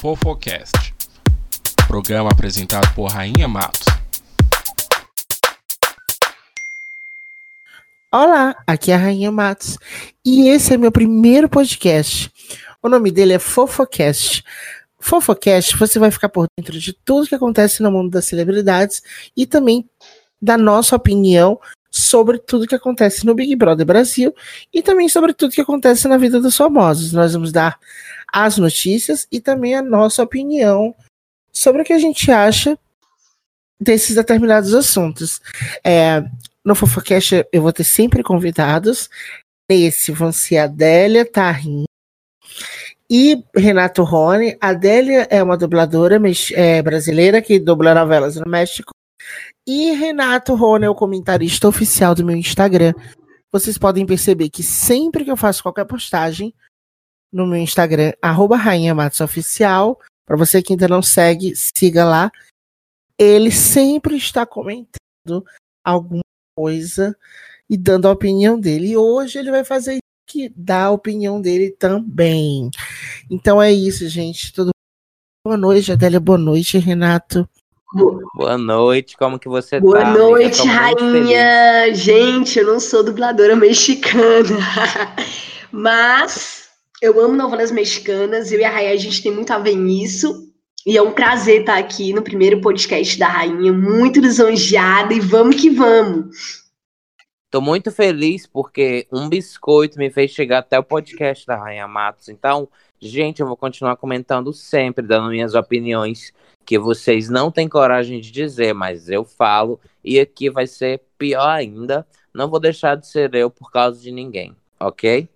Fofocast, programa apresentado por Rainha Matos. Olá, aqui é a Rainha Matos e esse é meu primeiro podcast. O nome dele é Fofocast. Fofocast, você vai ficar por dentro de tudo que acontece no mundo das celebridades e também da nossa opinião sobre tudo que acontece no Big Brother Brasil e também sobre tudo que acontece na vida dos famosos. Nós vamos dar as notícias e também a nossa opinião sobre o que a gente acha desses determinados assuntos. É, no Fofocast eu vou ter sempre convidados. Nesse vão ser Adélia Tarrin e Renato Rony. Adélia é uma dubladora é, brasileira que dubla novelas no México. E Renato Rony é o comentarista oficial do meu Instagram. Vocês podem perceber que sempre que eu faço qualquer postagem no meu Instagram, arroba Rainha Matos Oficial, para você que ainda não segue, siga lá. Ele sempre está comentando alguma coisa e dando a opinião dele. E hoje ele vai fazer que dá a opinião dele também. Então é isso, gente. Tudo boa noite, Adélia. Boa noite, Renato. Boa noite, como que você Boa tá? Boa noite, rainha! Gente, eu não sou dubladora mexicana, mas eu amo novelas mexicanas, eu e a Rainha, a gente tem muito a ver nisso, e é um prazer estar aqui no primeiro podcast da Rainha, muito lisonjeada, e vamos que vamos! Tô muito feliz porque um biscoito me fez chegar até o podcast da Rainha Matos, então, gente, eu vou continuar comentando sempre, dando minhas opiniões que vocês não têm coragem de dizer, mas eu falo, e aqui vai ser pior ainda. Não vou deixar de ser eu por causa de ninguém, ok?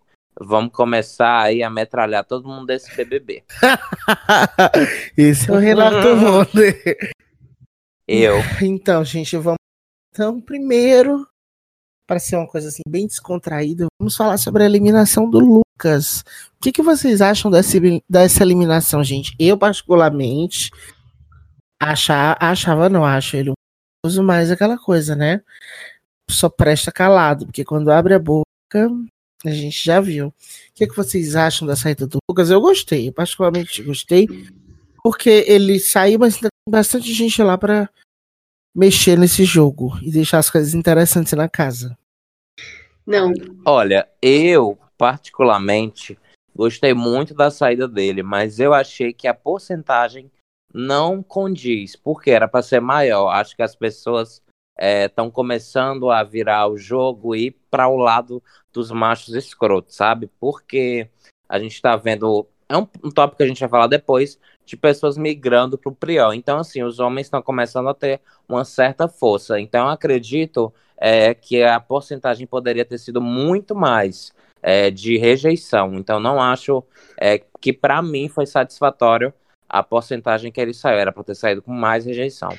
Vamos começar aí a metralhar todo mundo desse BBB. Esse é o Renato Ronde. Eu. Então, gente, vamos. Então, primeiro, para ser uma coisa assim bem descontraída, vamos falar sobre a eliminação do Lucas. O que, que vocês acham dessa, dessa eliminação, gente? Eu, particularmente, achar, achava, não acho ele uso mais aquela coisa, né? Só presta calado, porque quando abre a boca, a gente já viu. O que, é que vocês acham da saída do Lucas? Eu gostei, eu particularmente gostei, porque ele saiu, mas tem bastante gente lá para mexer nesse jogo e deixar as coisas interessantes na casa. Não. Olha, eu particularmente gostei muito da saída dele, mas eu achei que a porcentagem não condiz, porque era para ser maior. Acho que as pessoas estão é, começando a virar o jogo e ir para o lado dos machos escrotos, sabe? Porque a gente está vendo. É um, um tópico que a gente vai falar depois, de pessoas migrando para o Priol. Então, assim, os homens estão começando a ter uma certa força. Então, acredito é, que a porcentagem poderia ter sido muito mais é, de rejeição. Então, não acho é, que, para mim, foi satisfatório a porcentagem que ele saiu. Era para ter saído com mais rejeição.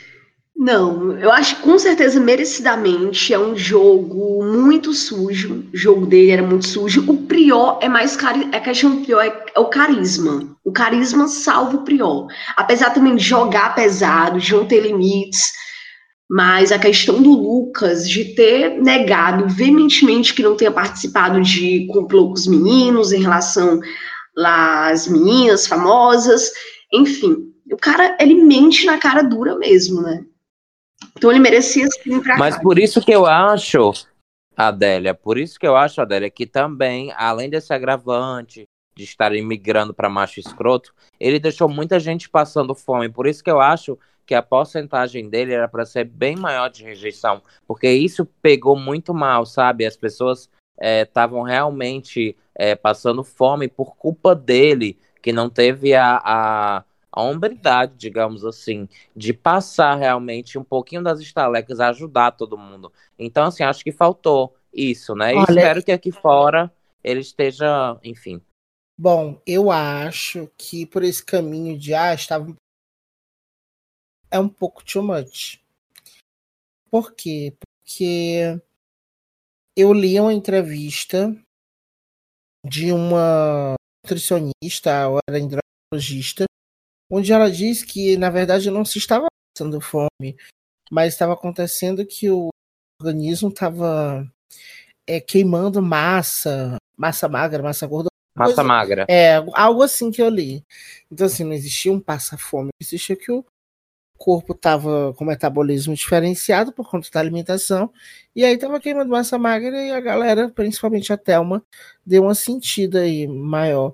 Não, eu acho que com certeza merecidamente é um jogo muito sujo. O jogo dele era muito sujo. O Prior é mais cari a questão do Prior é, é, o carisma. O carisma salva o Prior. Apesar também de jogar pesado, de não ter limites. Mas a questão do Lucas de ter negado veementemente que não tenha participado de complô com os meninos em relação às meninas famosas enfim, o cara, ele mente na cara dura mesmo, né? Então ele merecia sim pra Mas por isso que eu acho, Adélia, por isso que eu acho, Adélia, que também, além desse agravante de estar imigrando para macho escroto, ele deixou muita gente passando fome. Por isso que eu acho que a porcentagem dele era para ser bem maior de rejeição, porque isso pegou muito mal, sabe? As pessoas estavam é, realmente é, passando fome por culpa dele que não teve a, a, a hombridade, digamos assim, de passar realmente um pouquinho das estalecas, ajudar todo mundo. Então, assim, acho que faltou isso, né? E Olha... espero que aqui fora ele esteja, enfim. Bom, eu acho que por esse caminho de ah, estava é um pouco too much. Por quê? Porque eu li uma entrevista de uma nutricionista ou era endocrinologista, onde ela diz que, na verdade, não se estava passando fome, mas estava acontecendo que o organismo estava é, queimando massa, massa magra, massa gorda, Massa coisa- magra. É, algo assim que eu li. Então, assim, não existia um passa-fome, existia que o corpo tava com metabolismo diferenciado por conta da alimentação, e aí tava queimando massa magra e a galera, principalmente a Thelma, deu uma sentida aí maior.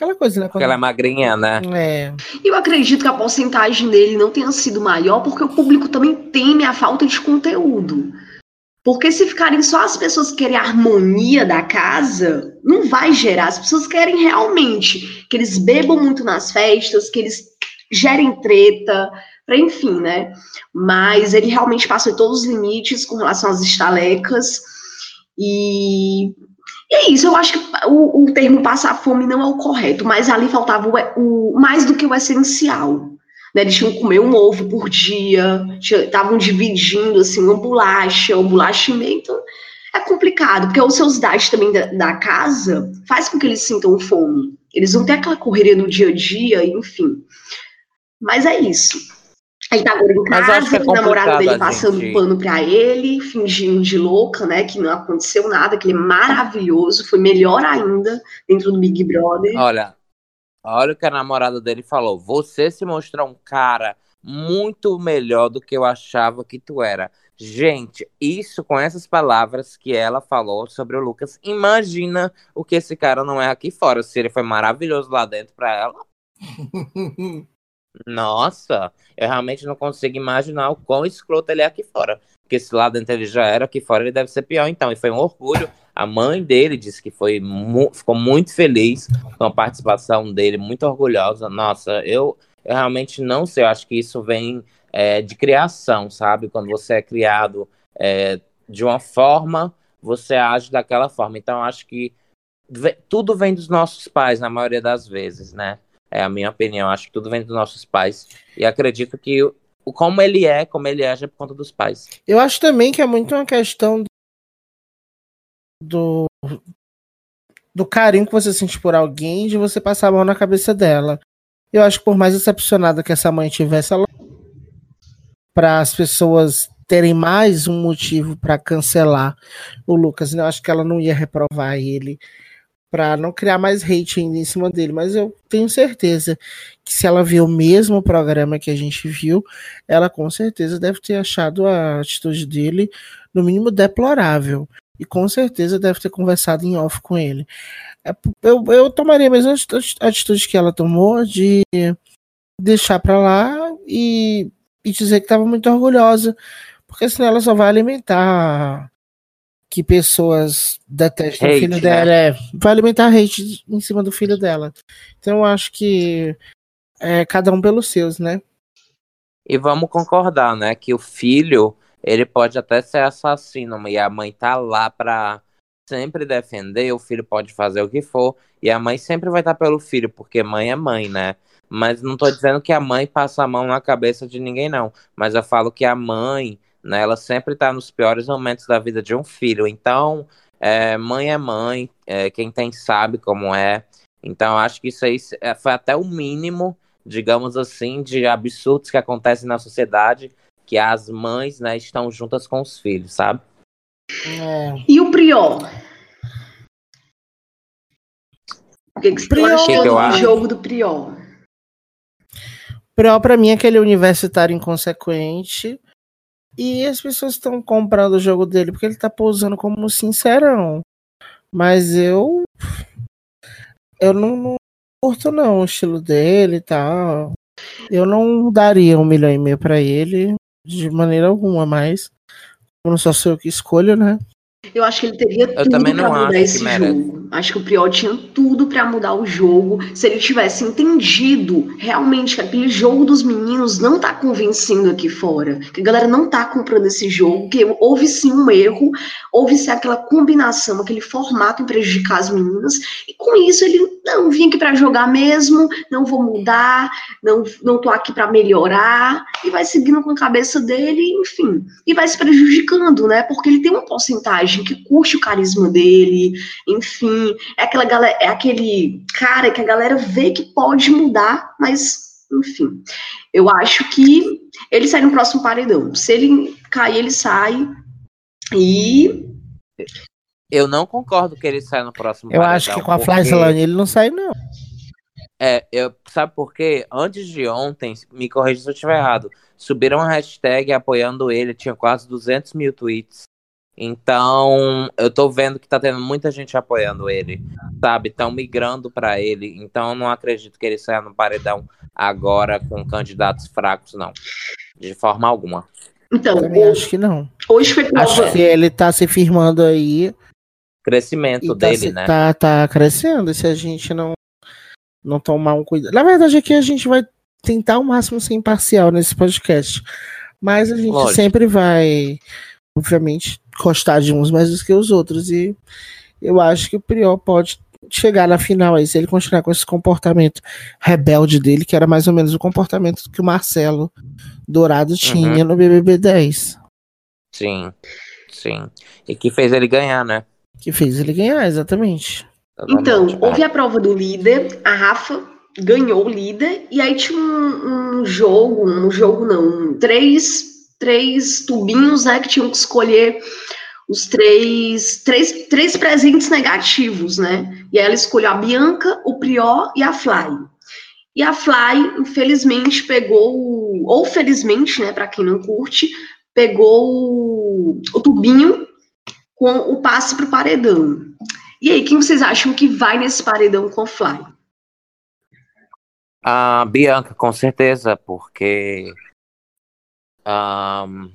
Aquela coisa, né? Porque ela é magrinha, né? É, E eu acredito que a porcentagem dele não tenha sido maior, porque o público também teme a falta de conteúdo. Porque se ficarem só as pessoas que querem a harmonia da casa, não vai gerar. As pessoas querem realmente que eles bebam muito nas festas, que eles gerem treta, pra enfim, né? Mas ele realmente passou todos os limites com relação às estalecas. E, e é isso, eu acho que o, o termo passar fome não é o correto, mas ali faltava o, o mais do que o essencial. Né, eles tinham que comer um ovo por dia, estavam dividindo assim, uma bolacha, um bolacha então é complicado, porque a ociosidade também da, da, casa faz com que eles sintam fome. Eles vão ter aquela correria no dia a dia, enfim. Mas é isso. Ele tá agora em casa, é o namorado dele passando gente... pano pra ele, fingindo de louca, né? Que não aconteceu nada, que ele é maravilhoso, foi melhor ainda dentro do Big Brother. Olha, olha o que a namorada dele falou. Você se mostrou um cara muito melhor do que eu achava que tu era. Gente, isso com essas palavras que ela falou sobre o Lucas, imagina o que esse cara não é aqui fora. Se ele foi maravilhoso lá dentro pra ela. Nossa, eu realmente não consigo imaginar o quão escroto ele é aqui fora. Porque se lá dentro ele já era, aqui fora ele deve ser pior, então. E foi um orgulho. A mãe dele disse que foi mu ficou muito feliz com a participação dele, muito orgulhosa. Nossa, eu, eu realmente não sei. Eu acho que isso vem é, de criação, sabe? Quando você é criado é, de uma forma, você age daquela forma. Então, acho que tudo vem dos nossos pais, na maioria das vezes, né? É a minha opinião. Acho que tudo vem dos nossos pais. E acredito que o, como ele é, como ele age, é por conta dos pais. Eu acho também que é muito uma questão do, do carinho que você sente por alguém de você passar a mão na cabeça dela. Eu acho que por mais decepcionada que essa mãe tivesse, ela para as pessoas terem mais um motivo para cancelar o Lucas. Eu acho que ela não ia reprovar ele para não criar mais hate ainda em cima dele, mas eu tenho certeza que se ela viu o mesmo programa que a gente viu, ela com certeza deve ter achado a atitude dele no mínimo deplorável e com certeza deve ter conversado em off com ele. Eu, eu tomaria a mesma atitude que ela tomou de deixar para lá e, e dizer que estava muito orgulhosa, porque senão ela só vai alimentar que pessoas detestam hate, o filho dela, né? é, vai alimentar hate em cima do filho dela. Então eu acho que é cada um pelos seus, né? E vamos concordar, né, que o filho, ele pode até ser assassino, e a mãe tá lá pra sempre defender, o filho pode fazer o que for, e a mãe sempre vai estar pelo filho, porque mãe é mãe, né? Mas não tô dizendo que a mãe passa a mão na cabeça de ninguém, não. Mas eu falo que a mãe né? Ela sempre está nos piores momentos da vida de um filho. Então, é, mãe é mãe, é, quem tem sabe como é. Então, acho que isso aí foi até o mínimo, digamos assim, de absurdos que acontecem na sociedade, que as mães, né, estão juntas com os filhos, sabe? É. E o Prior? O que, que você achou eu do acho? jogo do Prior? Prior, pra mim, é aquele universitário inconsequente. E as pessoas estão comprando o jogo dele porque ele tá posando como sincerão. Mas eu. Eu não, não curto, não, o estilo dele e tal. Eu não daria um milhão e meio pra ele de maneira alguma, mas. Não só sou eu que escolho, né? Eu acho que ele teria Eu tudo também pra não mudar esse jogo. Acho que o Priol tinha tudo pra mudar o jogo. Se ele tivesse entendido realmente que aquele jogo dos meninos não tá convencendo aqui fora, que a galera não tá comprando esse jogo, que houve sim um erro, houve sim aquela combinação, aquele formato em prejudicar as meninas, e com isso ele não vim aqui pra jogar mesmo, não vou mudar, não, não tô aqui pra melhorar, e vai seguindo com a cabeça dele, enfim, e vai se prejudicando, né? Porque ele tem uma porcentagem que curte o carisma dele, enfim, é aquela galera, é aquele cara que a galera vê que pode mudar, mas enfim, eu acho que ele sai no próximo paredão. Se ele cair, ele sai. E Eu não concordo que ele saia no próximo Eu acho que com a Flyslane ele não sai, não. É, eu, sabe por quê? Antes de ontem, me corrija se eu estiver errado, subiram uma hashtag apoiando ele, tinha quase 200 mil tweets. Então, eu tô vendo que tá tendo muita gente apoiando ele, sabe? Estão migrando para ele. Então, eu não acredito que ele saia no paredão agora com candidatos fracos, não. De forma alguma. Então, Também acho que não. Hoje foi prova. Acho que ele tá se firmando aí. Crescimento E tá, dele, se- né? tá, tá crescendo se a gente não, não tomar um cuidado. Na verdade, aqui a gente vai tentar ao máximo ser imparcial nesse podcast. Mas a gente Lógico. sempre vai, obviamente, gostar de uns mais do que os outros. E eu acho que o Prior pode chegar na final aí, se ele continuar com esse comportamento rebelde dele, que era mais ou menos o comportamento que o Marcelo Dourado tinha no BBB 10. Sim, sim. E que fez ele ganhar, né? Que fez ele ganhar, exatamente. Então, Exatamente. houve a prova do líder, a Rafa ganhou o líder, e aí tinha um, um jogo, um jogo não, três, três tubinhos, né, que tinham que escolher os três, três, três presentes negativos, né? E aí ela escolheu a Bianca, o Prior e a Fly. E a Fly, infelizmente, pegou, o- ou felizmente, né, para quem não curte, pegou o, o tubinho com o passe pro paredão. E aí, quem vocês acham que vai nesse paredão com a Fly? A Bianca, com certeza, porque ahn,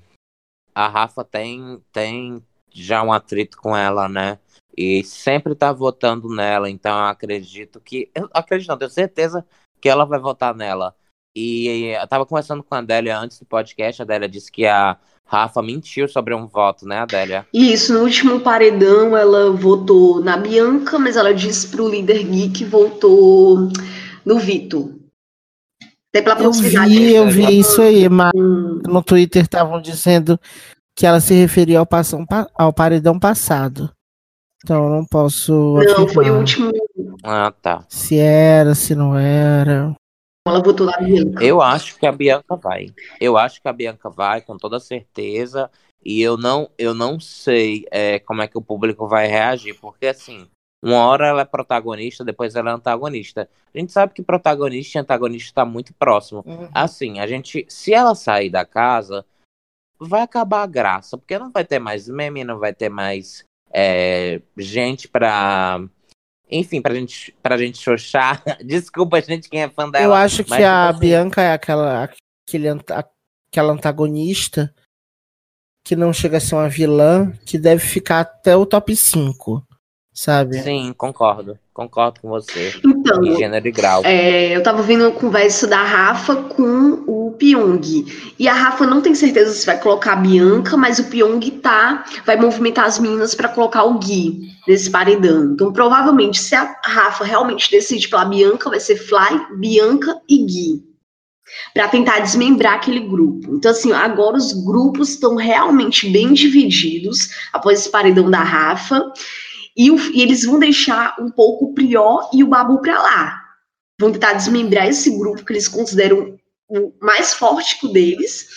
a Rafa tem, tem já um atrito com ela, né? E sempre tá votando nela, então eu acredito que. Eu acredito, não, tenho certeza que ela vai votar nela. E eu tava conversando com a Adélia antes do podcast, a Adélia disse que a Rafa mentiu sobre um voto, né, Adélia? Isso, no último paredão ela votou na Bianca, mas ela disse pro líder Gui que votou no Vitor. Pela Eu vi, eu vi isso aí, mas Hum, no Twitter estavam dizendo que ela se referia ao, passão, pa- ao paredão passado. Então eu não posso. Não, foi o último. Ah, tá. Se era, se não era. Ela votou na Bianca. Eu acho que a Bianca vai. Eu acho que a Bianca vai, com toda certeza. E eu não, eu não sei é, como é que o público vai reagir, porque assim, uma hora ela é protagonista, depois ela é antagonista. A gente sabe que protagonista e antagonista está muito próximo. Assim, a gente, se ela sair da casa, vai acabar a graça, porque não vai ter mais meme, não vai ter mais é, gente pra. Enfim, pra gente, pra gente xoxar. Desculpa, gente, quem é fã dela. Eu acho que tipo a assim, Bianca é aquela, aquele, aquela antagonista que não chega a ser uma vilã, que deve ficar até o top 5, sabe? Sim, concordo. Concordo com você. Então, Em gênero e grau. É, eu tava vendo uma conversa da Rafa com o Pyong. E a Rafa não tem certeza se vai colocar a Bianca, mas o Pyong tá, vai movimentar as meninas pra colocar o Gui nesse paredão. Então, provavelmente, se a Rafa realmente decide pela Bianca, vai ser Fly, Bianca e Gui. Pra tentar desmembrar aquele grupo. Então, assim, agora os grupos estão realmente bem divididos após esse paredão da Rafa. E, o- e eles vão deixar um pouco o Prior e o Babu pra lá. Vão tentar desmembrar esse grupo que eles consideram o mais forte que o deles,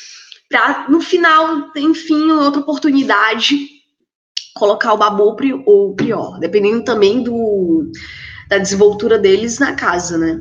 pra no final, enfim, outra oportunidade, colocar o Babu ou o Prior, dependendo também do, da desenvoltura deles na casa, né?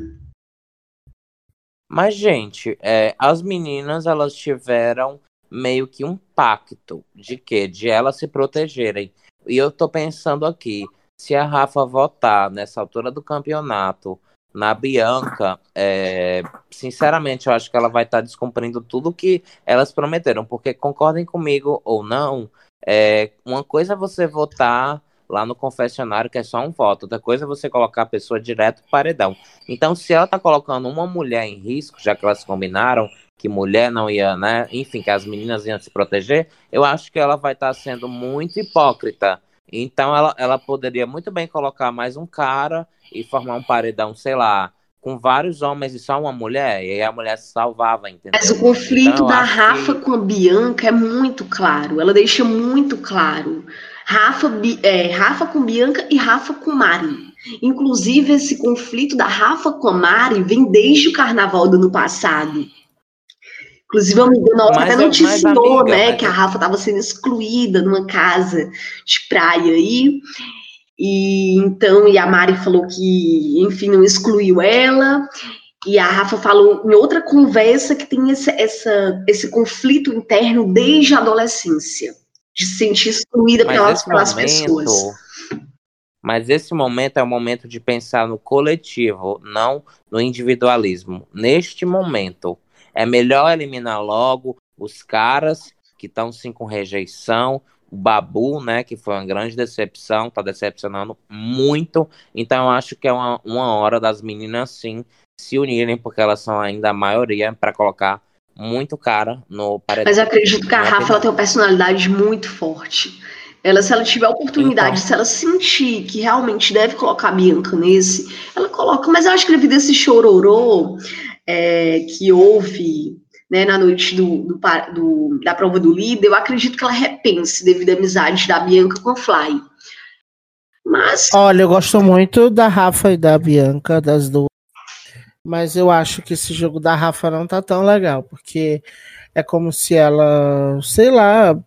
Mas, gente, é, as meninas, elas tiveram meio que um pacto de quê? De elas se protegerem. E eu tô pensando aqui, se a Rafa votar nessa altura do campeonato na Bianca, é, sinceramente, eu acho que ela vai estar descumprindo tudo que elas prometeram. Porque concordem comigo ou não, é, uma coisa é você votar lá no confessionário, que é só um voto. Outra coisa é você colocar a pessoa direto pro paredão. Então, se ela tá colocando uma mulher em risco, já que elas combinaram que mulher não ia, né? Enfim, que as meninas iam se proteger, eu acho que ela vai estar sendo muito hipócrita. Então, ela, ela poderia muito bem colocar mais um cara e formar um paredão, sei lá, com vários homens e só uma mulher, e aí a mulher se salvava, entendeu? Mas o conflito Então, da Rafa que- com a Bianca é muito claro. Ela deixa muito claro. Rafa, é, Rafa com Bianca e Rafa com Mari. Inclusive, esse conflito da Rafa com a Mari vem desde o carnaval do ano passado. Inclusive, a nossa Mas até é- noticiou, amiga, né, mas- que a Rafa estava sendo excluída numa casa de praia aí. E então, e a Mari falou que, enfim, não excluiu ela. E a Rafa falou em outra conversa que tem esse, essa, esse conflito interno desde a adolescência, de se sentir excluída Mas pelas, pelas momento, pessoas. mas esse momento é o momento de pensar no coletivo, não no individualismo. Neste momento, é melhor eliminar logo os caras que estão sim com rejeição, o Babu, né, que foi uma grande decepção, tá decepcionando muito. Então eu acho que é uma, uma hora das meninas sim se unirem, porque elas são ainda a maioria para colocar muito cara no paredão. Mas eu acredito que a Minha Rafa ela tem uma personalidade muito forte. Ela, se ela tiver a oportunidade, Então. se ela sentir que realmente deve colocar a Bianca nesse, ela coloca. Mas eu acho que devido a esse chororô é, que houve né, na noite do, do do- da prova do líder, eu acredito que ela repense devido à amizade da Bianca com a Fly. Mas Olha, eu gosto muito da Rafa e da Bianca, das duas. Mas eu acho que esse jogo da Rafa não tá tão legal, porque é como se ela, sei lá,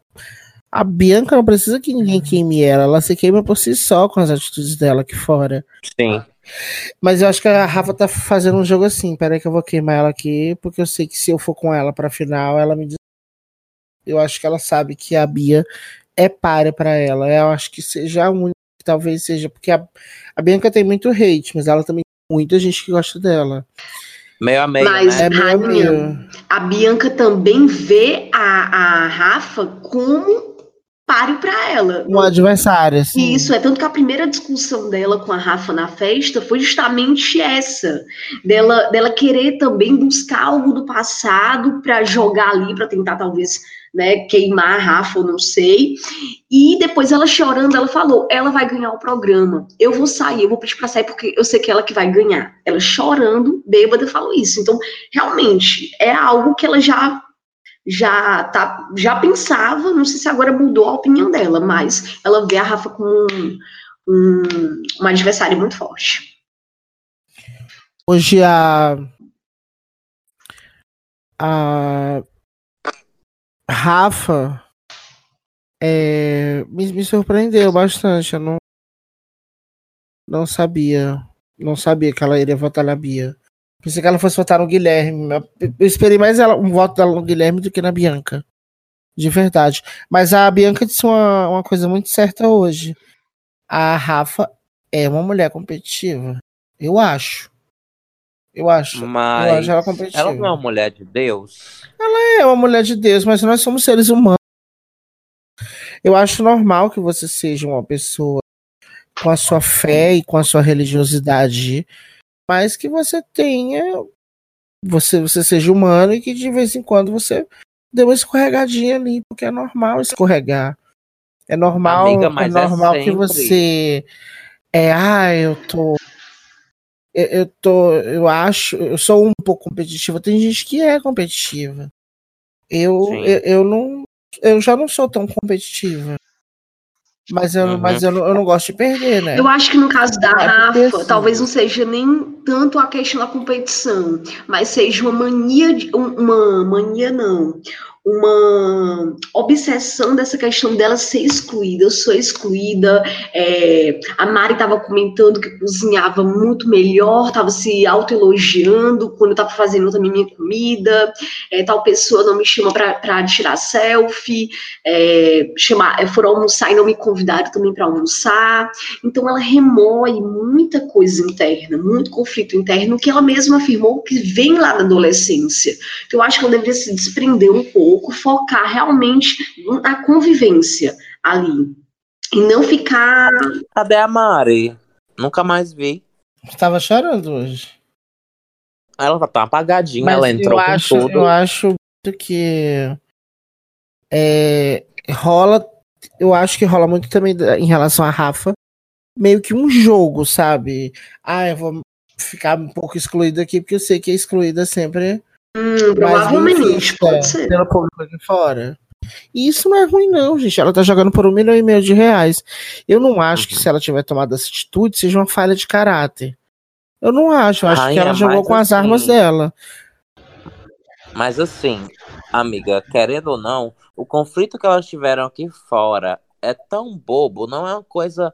a Bianca não precisa que ninguém queime ela, ela se queima por si só com as atitudes dela aqui fora. Sim. Mas eu acho que a Rafa tá fazendo um jogo assim, peraí que eu vou queimar ela aqui, porque eu sei que se eu for com ela pra final, ela me diz. Eu acho que ela sabe que a Bia é páreo pra ela. Eu acho que seja a única, que talvez seja, porque a, a Bianca tem muito hate, mas ela também tem muita gente que gosta dela. Meio a meio, Mas- né? É meio a meio. a Bianca também vê a, a Rafa como páreo para ela. Um adversário, assim. Isso, é tanto que a primeira discussão dela com a Rafa na festa foi justamente essa, dela, dela querer também buscar algo do passado para jogar ali, para tentar talvez né, queimar a Rafa, eu não sei. E depois ela chorando, ela falou: ela vai ganhar o programa. Eu vou sair, eu vou pedir para sair porque eu sei que é ela que vai ganhar. Ela chorando, bêbada, falou isso. Então, realmente, é algo que ela já já tá, já pensava, não sei se agora mudou a opinião dela, mas ela vê a Rafa como um, um, uma adversária muito forte. Hoje a. A. Rafa. é, me, me surpreendeu bastante. Eu não. Não sabia. Não sabia que ela iria votar na Bia. Pensei que ela fosse votar no Guilherme. Eu eu esperei mais ela, um voto dela no Guilherme do que na Bianca. De verdade. Mas a Bianca disse uma, uma coisa muito certa hoje. A Rafa é uma mulher competitiva. Eu acho. Eu acho. Eu Mas acho ela competitiva. ela não é uma mulher de Deus. É uma mulher de Deus, mas nós somos seres humanos. Eu acho normal que você seja uma pessoa com a sua fé e com a sua religiosidade, mas que você tenha, você, você seja humano e que de vez em quando você dê uma escorregadinha ali, porque é normal escorregar. É normal, Amiga, é é normal que sempre. você é, ah, eu tô eu, eu tô, eu acho, eu sou um pouco competitiva. Tem gente que é competitiva. Eu, eu, eu não, eu já não sou tão competitiva. Mas eu, Uhum. mas eu, não- eu não gosto de perder, né? Eu acho que no caso da É Rafa, assim, talvez não seja nem tanto a questão da competição, mas seja uma mania, de, um- uma mania não, uma obsessão dessa questão dela ser excluída. Eu sou excluída. é, a Mari estava comentando que cozinhava muito melhor, estava se autoelogiando quando eu estava fazendo também minha comida. é, tal pessoa não me chama para tirar selfie. É, chamar, foram almoçar e não me convidaram também para almoçar. Então ela remoe muita coisa interna, muito conflito interno que ela mesma afirmou que vem lá da adolescência. Que eu acho que ela deveria se desprender um pouco, focar realmente na convivência ali. E não ficar. Cadê a Mari? Nunca mais vi. Estava chorando hoje. Ela tá tão apagadinha, Mas ela entrou eu com acho, tudo. eu acho muito que é, rola, eu acho que rola muito também em relação a Rafa, meio que um jogo, sabe? Ah, eu vou ficar um pouco excluído aqui porque eu sei que a excluída sempre Hum, mais provavelmente, pode ser. pelo público aqui fora. E isso não é ruim, não, gente. Ela tá jogando por um milhão e meio de reais. Eu não acho que Uhum. se ela tiver tomado essa atitude, seja uma falha de caráter. Eu não acho. Eu acho que Rainha, ela jogou mas com as assim- armas dela. Mas assim, amiga, querendo ou não, o conflito que elas tiveram aqui fora é tão bobo, não é uma coisa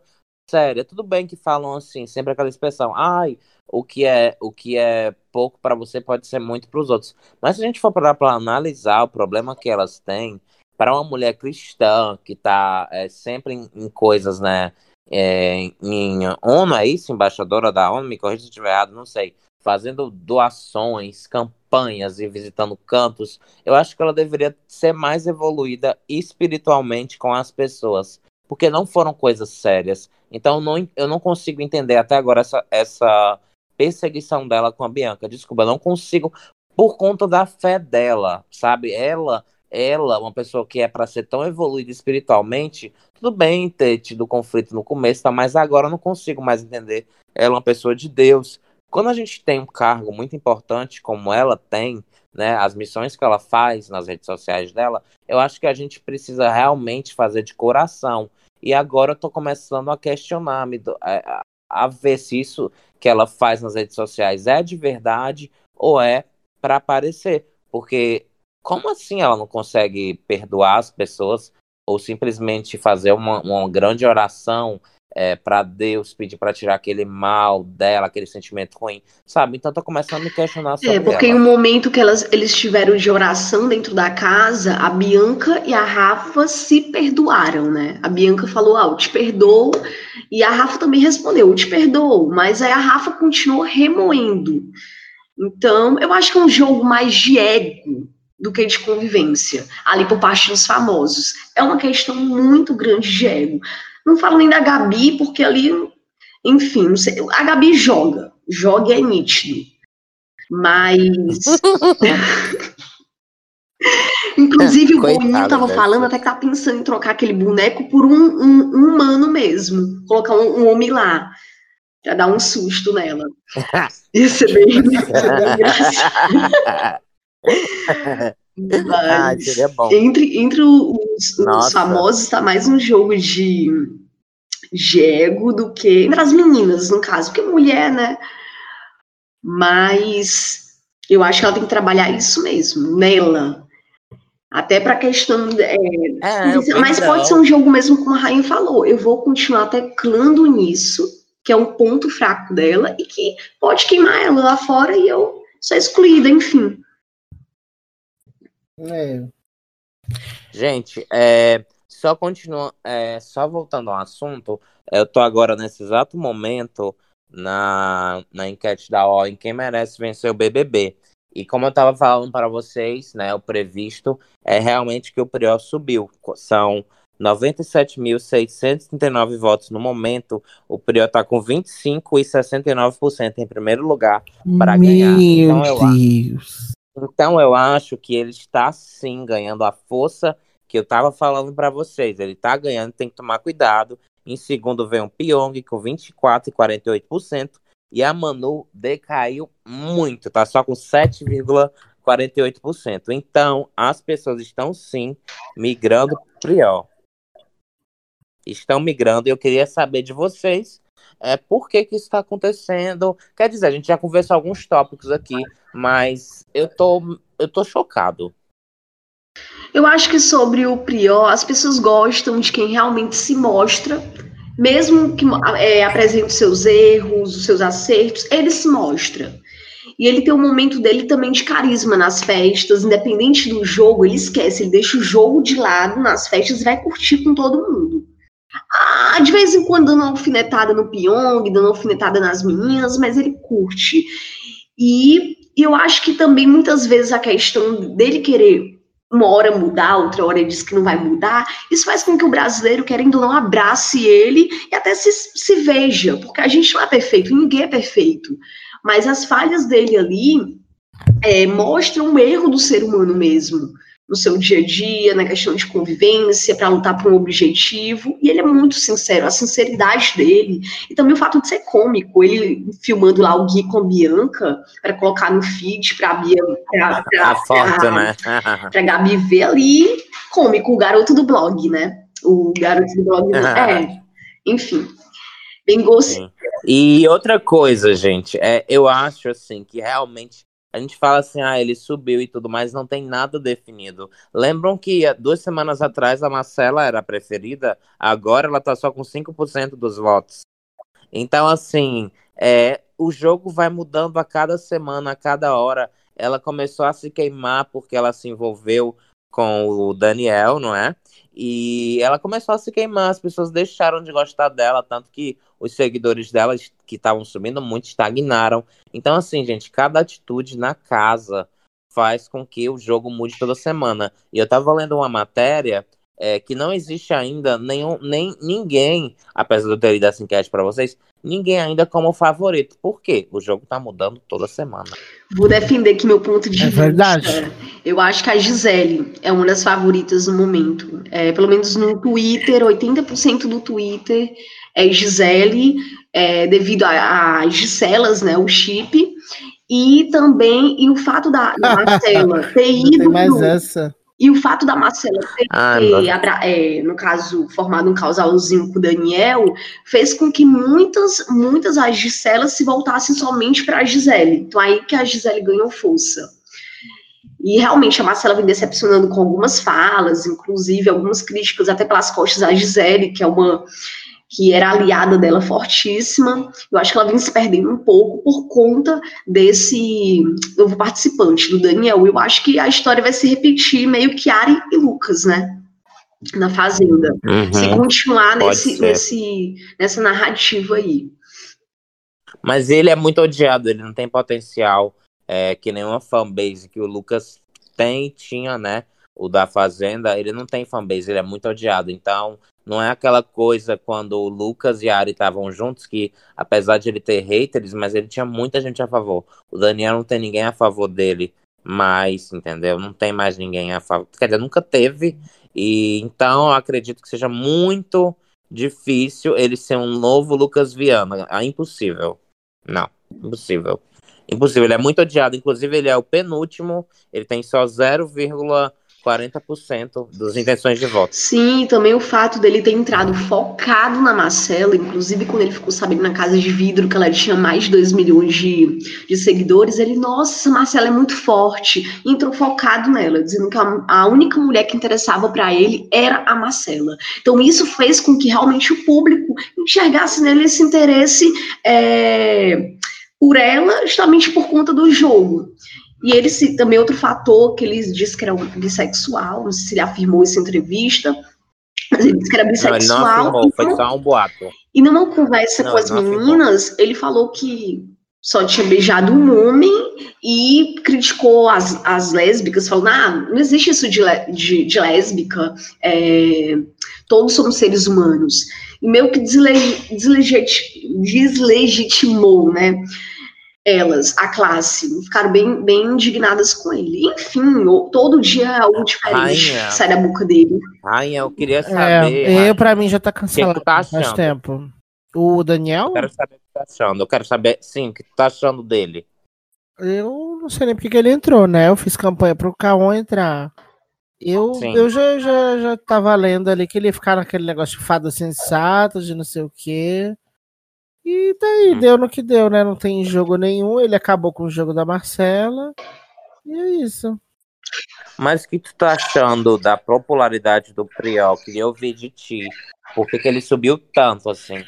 séria. Tudo bem que falam assim, sempre aquela expressão, ai, o que é o que é pouco para você pode ser muito para os outros. Mas se a gente for parar para analisar o problema que elas têm, para uma mulher cristã que está é, sempre em, em, coisas, né, é, em ONU, é isso? Embaixadora da ONU, me corrija se estiver errado, não sei fazendo doações, campanhas e visitando campos, eu acho que ela deveria ser mais evoluída espiritualmente com as pessoas, porque não foram coisas sérias. Então não, eu não consigo entender até agora essa, essa perseguição dela com a Bianca. Desculpa, eu não consigo por conta da fé dela, sabe? Ela ela, uma pessoa que é para ser tão evoluída espiritualmente, tudo bem ter tido conflito no começo, tá? mas agora eu não consigo mais entender. Ela é uma pessoa de Deus, quando a gente tem um cargo muito importante como ela tem, né, as missões que ela faz nas redes sociais dela, eu acho que a gente precisa realmente fazer de coração. E agora eu estou começando a questionar, me a, a ver se isso que ela faz nas redes sociais é de verdade ou é para aparecer. Porque como assim ela não consegue perdoar as pessoas ou simplesmente fazer uma, uma grande oração é, para Deus, pedir para tirar aquele mal dela, aquele sentimento ruim, sabe? Então tô começando a me questionar é, sobre É, porque ela. em um momento que elas, eles tiveram de oração dentro da casa, a Bianca e a Rafa se perdoaram, né? A Bianca falou, ah, eu te perdoo, e a Rafa também respondeu, eu te perdoo, mas aí a Rafa continuou remoendo. Então, eu acho que é um jogo mais de ego do que de convivência, ali por parte dos famosos. É uma questão muito grande de ego. Não falo nem da Gabi, porque ali, enfim, sei, a Gabi joga. Joga é nítido. Mas. Inclusive, o Boninho tava falando até que tá pensando em trocar aquele boneco por um, um, um humano mesmo. Colocar um, um, homem lá. Pra dar um susto nela. Ia ser bem, Mas, ah, seria bom. Entre, entre os, os famosos, está mais um jogo de, de ego do que. Entre as meninas, no caso, porque mulher, né? Mas eu acho que ela tem que trabalhar isso mesmo, nela. Até para a questão. É, é, mas pode ser um jogo mesmo, como a Rainha falou. Eu vou continuar teclando nisso, que é um ponto fraco dela, e que pode queimar ela lá fora e eu sou excluída, enfim. É. Gente, é, só continua, é, só voltando ao assunto, eu tô agora nesse exato momento na, na enquete da O em quem merece vencer o BBB. E como eu estava falando para vocês, né, o previsto é realmente que o Prior subiu. São 97.639 votos no momento. O Prior está com 25 e 69% em primeiro lugar para ganhar. Então, eu Deus. Então eu acho que ele está sim ganhando a força que eu estava falando para vocês. Ele está ganhando, tem que tomar cuidado. Em segundo vem o Pyong com 24 e 48%. E a Manu decaiu muito, tá só com 7,48%. Então, as pessoas estão sim migrando Prior. Estão migrando. Eu queria saber de vocês é, por que, que isso está acontecendo. Quer dizer, a gente já conversou alguns tópicos aqui, mas eu tô, eu tô chocado. Eu acho que sobre o Prior, as pessoas gostam de quem realmente se mostra, mesmo que é, apresente os seus erros, os seus acertos, ele se mostra. E ele tem um momento dele também de carisma nas festas, independente do jogo, ele esquece, ele deixa o jogo de lado nas festas e vai curtir com todo mundo. Ah, de vez em quando dando uma alfinetada no Pyong, dando uma alfinetada nas meninas, mas ele curte. E eu acho que também muitas vezes a questão dele querer uma hora mudar, outra hora ele diz que não vai mudar, isso faz com que o brasileiro, querendo ou não, abrace ele e até se, se veja, porque a gente não é perfeito, ninguém é perfeito. Mas as falhas dele ali é, mostram um erro do ser humano mesmo no seu dia a dia, na questão de convivência, para lutar por um objetivo. E ele é muito sincero, a sinceridade dele, e também o fato de ser cômico, ele filmando lá o Gui com a Bianca, para colocar no feed para a Bia, pra, pra, foto, pra, né? pra Gabi ver ali, cômico, o garoto do blog, né? O garoto do blog, é, enfim. Bem gosto. E outra coisa, gente, é, eu acho assim que realmente a gente fala assim, ah, ele subiu e tudo, mas não tem nada definido. Lembram que duas semanas atrás a Marcela era a preferida, agora ela tá só com 5% dos votos. Então, assim, é, o jogo vai mudando a cada semana, a cada hora. Ela começou a se queimar porque ela se envolveu com o Daniel, não é? E ela começou a se queimar, as pessoas deixaram de gostar dela, tanto que os seguidores dela que estavam subindo muito estagnaram. Então, assim, gente, cada atitude na casa faz com que o jogo mude toda semana. E eu tava lendo uma matéria é, que não existe ainda nenhum, nem ninguém, apesar de eu ter lido essa enquete para vocês, ninguém ainda como favorito. Por quê? O jogo tá mudando toda semana. Vou defender aqui meu ponto de é vista. Verdade. Eu acho que a Gisele é uma das favoritas no momento. É, pelo menos no Twitter, 80% do Twitter é Gisele, é, devido a, Giselas, né, o chip. E também, e o fato da, da Marcela ter ido. Não tem mais pro, essa. E o fato da Marcela ter, ah, é, no caso, formado um casalzinho com o Daniel, fez com que muitas, muitas as Giselas se voltassem somente para a Gisele. Então aí que a Gisele ganhou força. E realmente a Marcela vem decepcionando com algumas falas, inclusive algumas críticas até pelas costas da Gisele, que é uma que era aliada dela fortíssima. Eu acho que ela vem se perdendo um pouco por conta desse novo participante, do Daniel. Eu acho que a história vai se repetir meio que Ari e Lucas, né? Na Fazenda. Uhum. Se continuar nesse, nesse, nessa narrativa aí. Mas ele é muito odiado, ele não tem potencial é, que nenhuma fanbase que o Lucas tem, tinha, né? O da Fazenda, ele não tem fanbase, ele é muito odiado. Então, não é aquela coisa quando o Lucas e a Ari estavam juntos, que apesar de ele ter haters, mas ele tinha muita gente a favor. O Daniel não tem ninguém a favor dele mais, entendeu? Não tem mais ninguém a favor. Quer dizer, nunca teve. E então eu acredito que seja muito difícil ele ser um novo Lucas Viana. É impossível. Não, impossível. Impossível. Ele é muito odiado. Inclusive, ele é o penúltimo. Ele tem só 0, 40% das intenções de voto. Sim, também o fato dele ter entrado focado na Marcela, inclusive quando ele ficou sabendo na Casa de Vidro que ela tinha mais de 2 milhões de, de seguidores, ele, nossa, Marcela é muito forte, entrou focado nela, dizendo que a, a única mulher que interessava para ele era a Marcela. Então isso fez com que realmente o público enxergasse nele esse interesse é, por ela, justamente por conta do jogo. E ele se, também outro fator que ele disse que era bissexual, não sei se ele afirmou isso em entrevista, mas ele disse que era bissexual. Não, ele não afirmou, foi só um boato. E numa conversa não, com as meninas, afirmou. ele falou que só tinha beijado um homem e criticou as, as lésbicas, falando, ah, não existe isso de, de, de lésbica, é, todos somos seres humanos. E meio que deslegitimou, né? Elas, a classe, ficaram bem, bem indignadas com ele. Enfim, todo dia algo diferente Rainha, sai da boca dele. Rainha, eu queria é, saber. É, eu, pra mim, já tá cancelado tá faz tempo. O Daniel? Eu quero saber o que tá achando. Eu quero saber, sim, o que tu tá achando dele. Eu não sei nem porque que ele entrou, né? Eu fiz campanha pro Caon entrar. Eu, eu já, já, já tava lendo ali que ele ia ficar naquele negócio de fada sensata, de não sei o quê. E daí, hum. deu no que deu, né? Não tem jogo nenhum. Ele acabou com o jogo da Marcela. E é isso. Mas o que tu tá achando da popularidade do Priol? Queria ouvir de ti. Por que, que ele subiu tanto assim?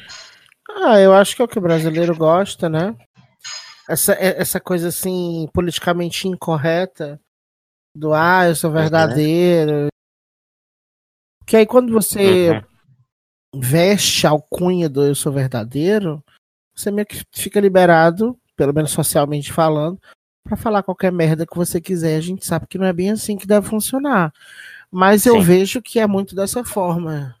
Ah, eu acho que é o que o brasileiro gosta, né? Essa, é, essa coisa assim, politicamente incorreta. Do ah, eu sou verdadeiro. Uhum. Que aí quando você uhum veste a alcunha do eu sou verdadeiro, você meio que fica liberado, pelo menos socialmente falando, para falar qualquer merda que você quiser. A gente sabe que não é bem assim que deve funcionar. Mas eu vejo que é muito dessa forma.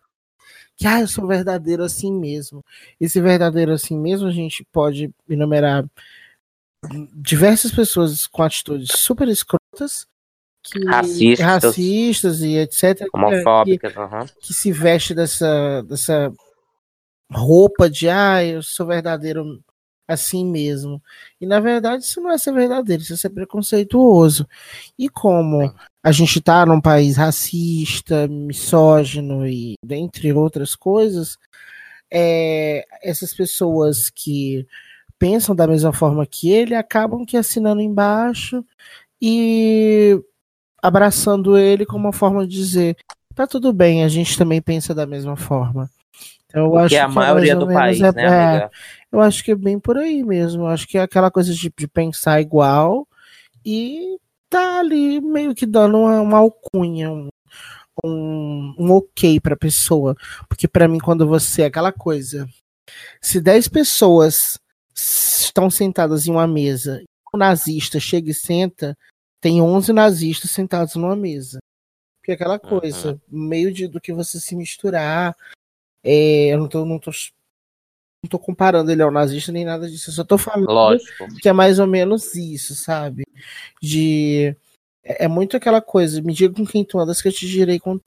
Que ah, eu sou verdadeiro assim mesmo. Esse verdadeiro assim mesmo, a gente pode enumerar diversas pessoas com atitudes super escrotas que, racistas, racistas e etc. Homofóbicas, que, uhum. que se veste dessa, dessa roupa de ah, eu sou verdadeiro assim mesmo. E na verdade isso não é ser verdadeiro, isso é ser preconceituoso. E como a gente está num país racista, misógino e dentre outras coisas, é, essas pessoas que pensam da mesma forma que ele acabam que assinando embaixo e abraçando ele como uma forma de dizer tá tudo bem, a gente também pensa da mesma forma. Então, eu acho a que maioria do país, é, né, é, amiga? eu acho que é bem por aí mesmo. Eu acho que é aquela coisa de, de pensar igual e tá ali meio que dando uma, uma alcunha, um, um, um ok pra pessoa. Porque pra mim, quando você. Aquela coisa. Se 10 pessoas estão sentadas em uma mesa, o nazista chega e senta, tem 11 nazistas sentados numa mesa. Porque é aquela coisa, meio de, do que você se misturar. É, eu não tô, não, tô, não tô comparando ele ao nazista nem nada disso. Eu só tô falando Lógico. que é mais ou menos isso, sabe? De. É é muito aquela coisa, me diga com quem tu andas que eu te direi com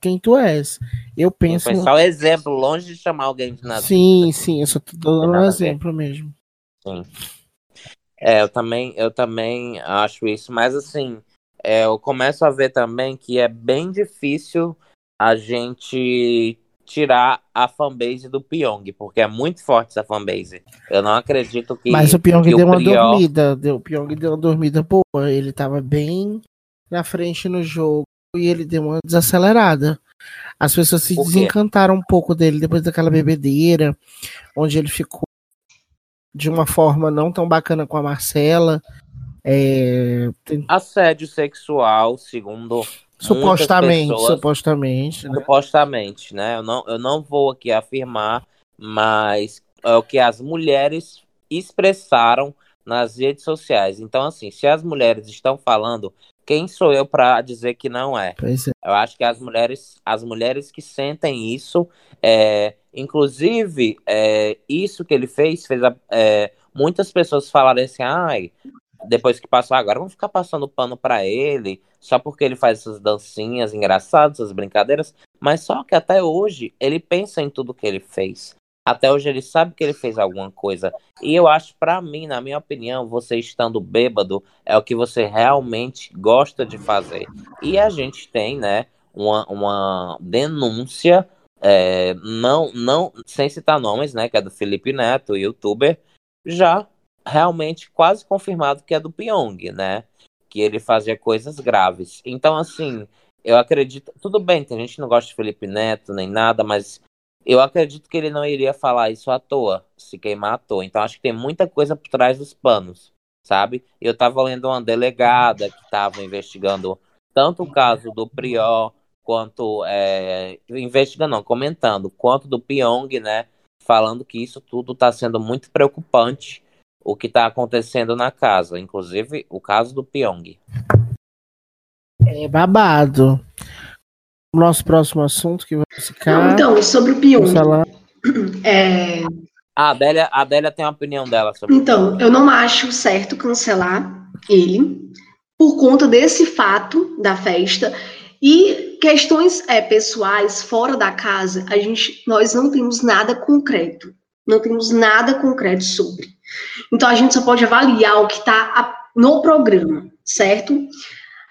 quem tu és. Eu penso. Foi só o exemplo, longe de chamar alguém de nazista. Sim, sim, eu só tô dando um exemplo mesmo. Sim. É, eu também, eu também acho isso, mas assim, é, eu começo a ver também que é bem difícil a gente tirar a fanbase do Pyong, porque é muito forte essa fanbase. Eu não acredito que, Mas o Pyong deu o uma Prior- dormida. Deu, o Pyong deu uma dormida boa. Ele tava bem na frente no jogo e ele deu uma desacelerada. As pessoas se desencantaram um pouco dele depois daquela bebedeira, onde ele ficou de uma forma não tão bacana com a Marcela. É, assédio sexual, segundo supostamente, pessoas- supostamente, né? supostamente, né? Eu não, eu não vou aqui afirmar, mas é o que as mulheres expressaram nas redes sociais. Então, assim, se as mulheres estão falando, quem sou eu para dizer que não é? É. Eu acho que as mulheres, as mulheres que sentem isso, é, inclusive, é, isso que ele fez, fez a- é, muitas pessoas falarem assim, ai, depois que passou agora, vamos ficar passando pano pra ele, só porque ele faz essas dancinhas engraçadas, essas brincadeiras, mas só que até hoje ele pensa em tudo que ele fez. Até hoje ele sabe que ele fez alguma coisa. E eu acho, pra mim, na minha opinião, você estando bêbado é o que você realmente gosta de fazer. E a gente tem, né, uma, uma denúncia, é, não, não, sem citar nomes, né, que é do Felipe Neto, youtuber, já realmente quase confirmado que é do Pyong, né, que ele fazia coisas graves. Então, assim, eu acredito, tudo bem, tem gente que não gosta de Felipe Neto nem nada, mas eu acredito que ele não iria falar isso à toa, se queimar à toa. Então, acho que tem muita coisa por trás dos panos, sabe? Eu tava lendo uma delegada que estava investigando tanto o caso do Prior quanto é, investigando, não, comentando, quanto do Pyong, né? Falando que isso tudo está sendo muito preocupante o que está acontecendo na casa, inclusive o caso do Pyong. É babado. O nosso próximo assunto que vai Não, ficar. então, sobre o Pyong. falar. É, A Adélia, a Adélia tem uma opinião dela sobre Então, eu não acho certo cancelar ele por conta desse fato da festa e questões é, pessoais fora da casa. A gente, nós não temos nada concreto, não temos nada concreto sobre. Então a gente só pode avaliar o que está no certo?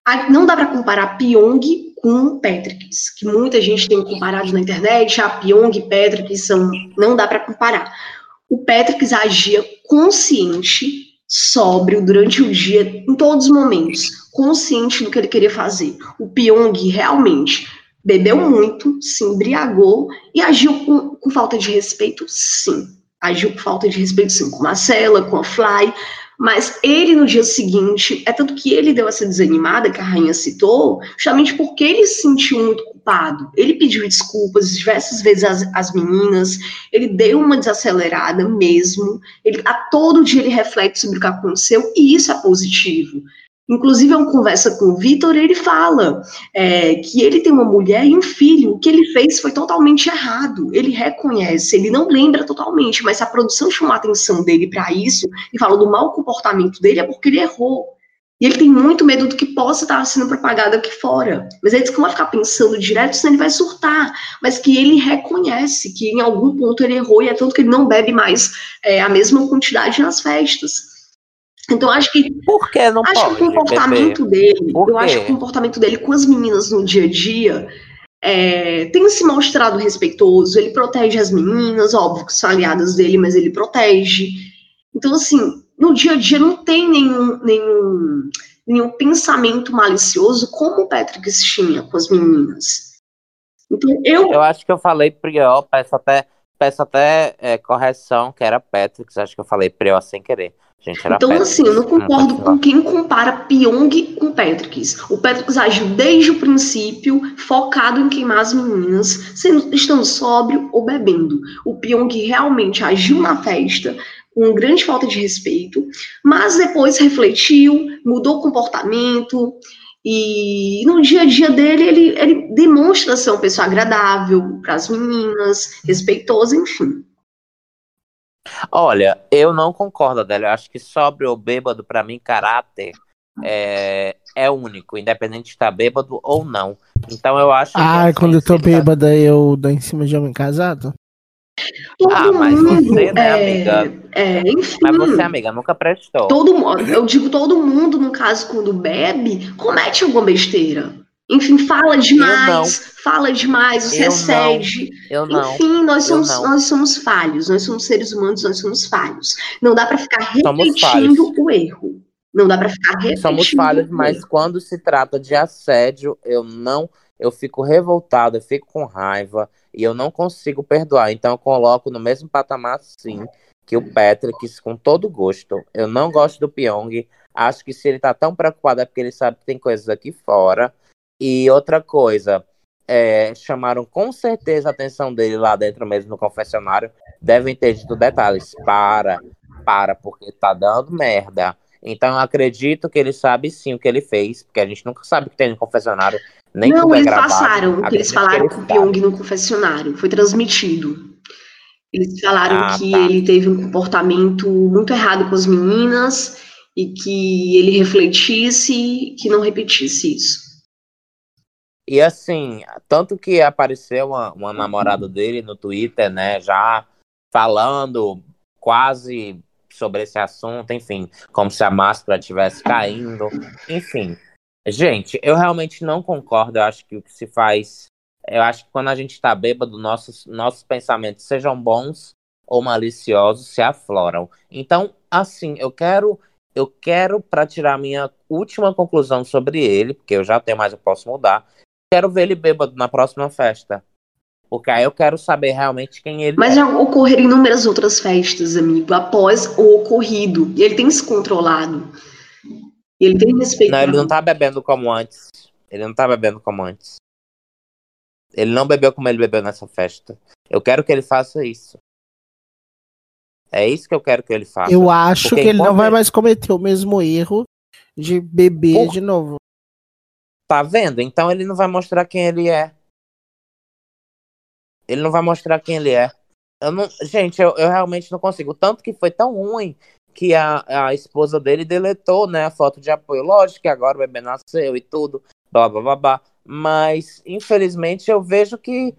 A- Não dá para comparar Pyong com Patricks, que muita gente tem comparado na internet, a Pyong e Patrick são, não dá para comparar. O Patricks agia consciente, sóbrio durante o dia, em todos os momentos, consciente do que ele queria fazer. O Pyong realmente bebeu muito, se embriagou e agiu com, com falta de respeito, sim. Agiu com falta de respeito, sim, com Marcela, com a Fly, mas ele no dia seguinte, é tanto que ele deu essa desanimada que a rainha citou, justamente porque ele se sentiu muito culpado. Ele pediu desculpas diversas vezes às, às meninas, ele deu uma desacelerada mesmo. Ele, a todo dia ele reflete sobre o que aconteceu e isso é positivo. Inclusive, em uma conversa com o Vitor, ele fala é, que ele tem uma mulher e um filho. O que ele fez foi totalmente errado. Ele reconhece, ele não lembra totalmente, mas a produção chamou a atenção dele para isso e falou do mau comportamento dele, é porque ele errou. E ele tem muito medo do que possa estar sendo propagado aqui fora. Mas ele diz que não vai ficar pensando direto, senão ele vai surtar. Mas que ele reconhece que em algum ponto ele errou e é tanto que ele não bebe mais é, a mesma quantidade nas festas. Então, acho que Por que não acho pode que o comportamento dele, Por eu acho que o comportamento dele com as meninas no dia a dia é, tem se mostrado respeitoso. Ele protege as meninas, óbvio que são aliadas dele, mas ele protege. Então, assim, no dia a dia não tem nenhum, nenhum, nenhum pensamento malicioso como o Patrick tinha com as meninas. Então, eu... eu acho que eu falei Priol, peço até, peço até é, correção, que era Patrick, acho que eu falei Priol sem querer. Gente, então, Patrick, assim, eu não concordo não com quem compara Pyong com Patrick. O Patrick agiu desde o princípio focado em queimar as meninas, sendo, estando sóbrio ou bebendo. O Pyong realmente agiu na festa com grande falta de respeito, mas depois refletiu, mudou o comportamento, e no dia a dia dele, ele, ele demonstra ser uma pessoa agradável para as meninas, respeitosa, enfim. Olha, eu não concordo, Adélia. Eu acho que sobre ou bêbado, para mim, caráter é, é único, independente de estar bêbado ou não. Então eu acho Ah, que, assim, quando eu tô bêbada, tá... eu dou em cima de homem casado? Todo ah, mas mundo, você, né, é, amiga? É, enfim. Mas você, amiga, nunca prestou. Todo mundo, eu digo todo mundo, no caso, quando bebe, comete alguma besteira. Enfim, fala demais, fala demais, você eu excede. Não, eu não. Enfim, nós somos, nós somos falhos, nós somos seres humanos, nós somos falhos. Não dá para ficar repetindo o erro. Não dá para ficar repetindo. Somos falhos, mas quando se trata de assédio, eu não, eu fico revoltado, eu fico com raiva e eu não consigo perdoar. Então eu coloco no mesmo patamar, sim, que o Patrick, com todo gosto. Eu não gosto do Pyong. Acho que se ele tá tão preocupado é porque ele sabe que tem coisas aqui fora. E outra coisa, é, chamaram com certeza a atenção dele lá dentro mesmo no confessionário. Devem ter dito detalhes. Para, para, porque tá dando merda. Então eu acredito que ele sabe sim o que ele fez, porque a gente nunca sabe o que tem no confessionário. Nem Não, é eles gravado. passaram o que eles falaram com o Pyong no confessionário. Foi transmitido. Eles falaram ah, que tá. ele teve um comportamento muito errado com as meninas e que ele refletisse que não repetisse isso. E assim, tanto que apareceu uma, uma namorada dele no Twitter, né, já falando quase sobre esse assunto, enfim, como se a máscara estivesse caindo, enfim. Gente, eu realmente não concordo, eu acho que o que se faz, eu acho que quando a gente está bêbado, nossos, nossos pensamentos, sejam bons ou maliciosos, se afloram. Então, assim, eu quero eu quero, para tirar minha última conclusão sobre ele, porque eu já tenho mais, eu posso mudar, quero ver ele bêbado na próxima festa. Porque aí eu quero saber realmente quem ele Mas é. já ocorreram inúmeras outras festas, amigo, após o ocorrido. E ele tem se controlado. E ele tem respeito. Não, ele não tá bebendo como antes. Ele não tá bebendo como antes. Ele não bebeu como ele bebeu nessa festa. Eu quero que ele faça isso. É isso que eu quero que ele faça. Eu acho Porque que ele não vai mais cometer o mesmo erro de beber Por... de novo. Tá vendo? Então ele não vai mostrar quem ele é. Ele não vai mostrar quem ele é. Eu não, gente, eu, eu realmente não consigo. Tanto que foi tão ruim que a, a esposa dele deletou, né, a foto de apoio. Lógico que agora o bebê nasceu e tudo, blá blá blá blá. Mas, infelizmente, eu vejo que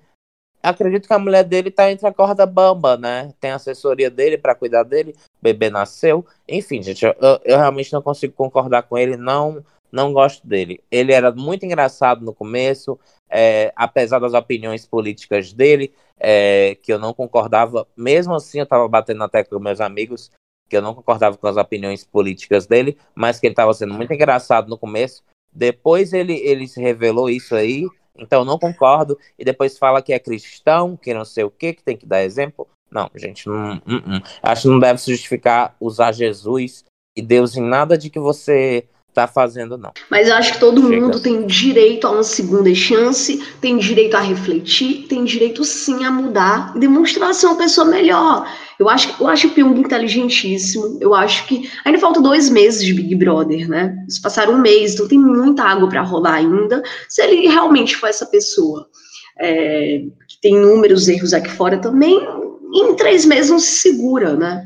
acredito que a mulher dele tá entre a corda bamba, né? Tem assessoria dele para cuidar dele, o bebê nasceu. Enfim, gente, eu, eu realmente não consigo concordar com ele, não não gosto dele. Ele era muito engraçado no começo, é, apesar das opiniões políticas dele, é, que eu não concordava. Mesmo assim, eu estava batendo na tecla com meus amigos, que eu não concordava com as opiniões políticas dele, mas que ele estava sendo muito engraçado no começo. Depois ele, ele se revelou isso aí, então não concordo. E depois fala que é cristão, que não sei o que, que tem que dar exemplo. Não, gente, não, não, não. acho que não deve se justificar usar Jesus e Deus em nada de que você tá fazendo, não. Mas eu acho que todo Chega. mundo tem direito a uma segunda chance, tem direito a refletir, tem direito sim a mudar e demonstrar ser uma pessoa melhor. Eu acho, eu acho o Pyong inteligentíssimo. Eu acho que ainda faltam dois meses de Big Brother, né? Eles passaram um mês, então tem muita água para rolar ainda. Se ele realmente for essa pessoa é, que tem inúmeros erros aqui fora também, em três meses não se segura, né?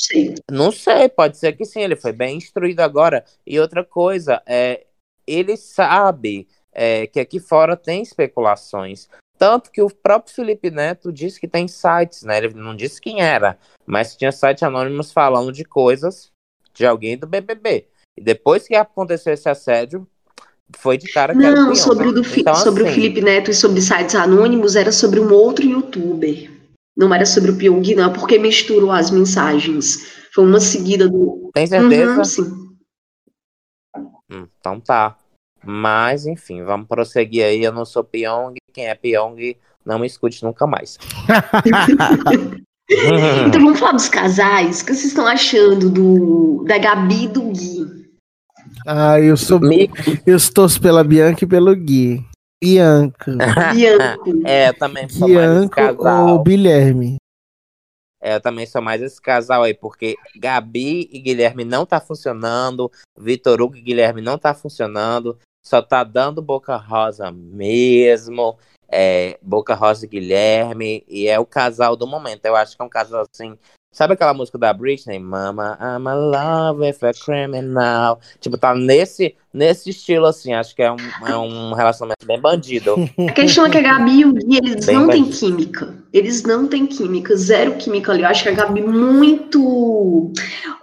Sim. Não sei, pode ser que sim, ele foi bem instruído agora. E outra coisa, é, ele sabe é, que aqui fora tem especulações. Tanto que o próprio Felipe Neto disse que tem sites, né? Ele não disse quem era, mas tinha sites anônimos falando de coisas de alguém do BBB. E depois que aconteceu esse assédio, foi de cara que Não, sobre, o, do, então, sobre assim, o Felipe Neto e sobre sites anônimos, era sobre um outro youtuber. Não era sobre o Pyong, não, é porque misturou as mensagens. Foi uma seguida do. Tem certeza? Uhum, sim. Hum, então tá. Mas, enfim, vamos prosseguir aí. Eu não sou Pyong. Quem é Pyong, não me escute nunca mais. Então vamos falar dos casais. O que vocês estão achando do, da Gabi e do Gui? ah, eu sou. Me- Eu estou pela Bianca e pelo Gui. Bianca. Bianco. É, eu também sou mais esse Bianca ou casal. Guilherme? É, eu também sou mais esse casal aí, porque Gabi e Guilherme não tá funcionando, Vitor Hugo e Guilherme não tá funcionando, só tá dando Boca Rosa mesmo, é, Boca Rosa e Guilherme, e é o casal do momento. Eu acho que é um casal assim. Sabe aquela música da Britney? Mama, I'm in love with a criminal. Tipo, tá nesse, nesse estilo assim. Acho que é um, é um relacionamento bem bandido. A questão é que a Gabi e o Gui, eles Bem não têm química. Eles não têm química, zero química ali. Eu acho que a Gabi muito.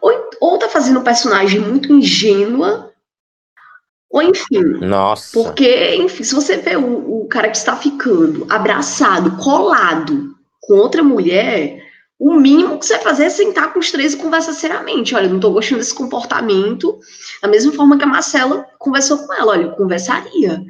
Ou, ou tá fazendo um personagem muito ingênua, ou enfim. Nossa. Porque, enfim, se você vê o, o cara que está ficando abraçado, colado com outra mulher, o mínimo que você fazer é sentar com os três e conversar seriamente. Olha, não tô gostando desse comportamento. Da mesma forma que a Marcela conversou com ela, olha, eu conversaria.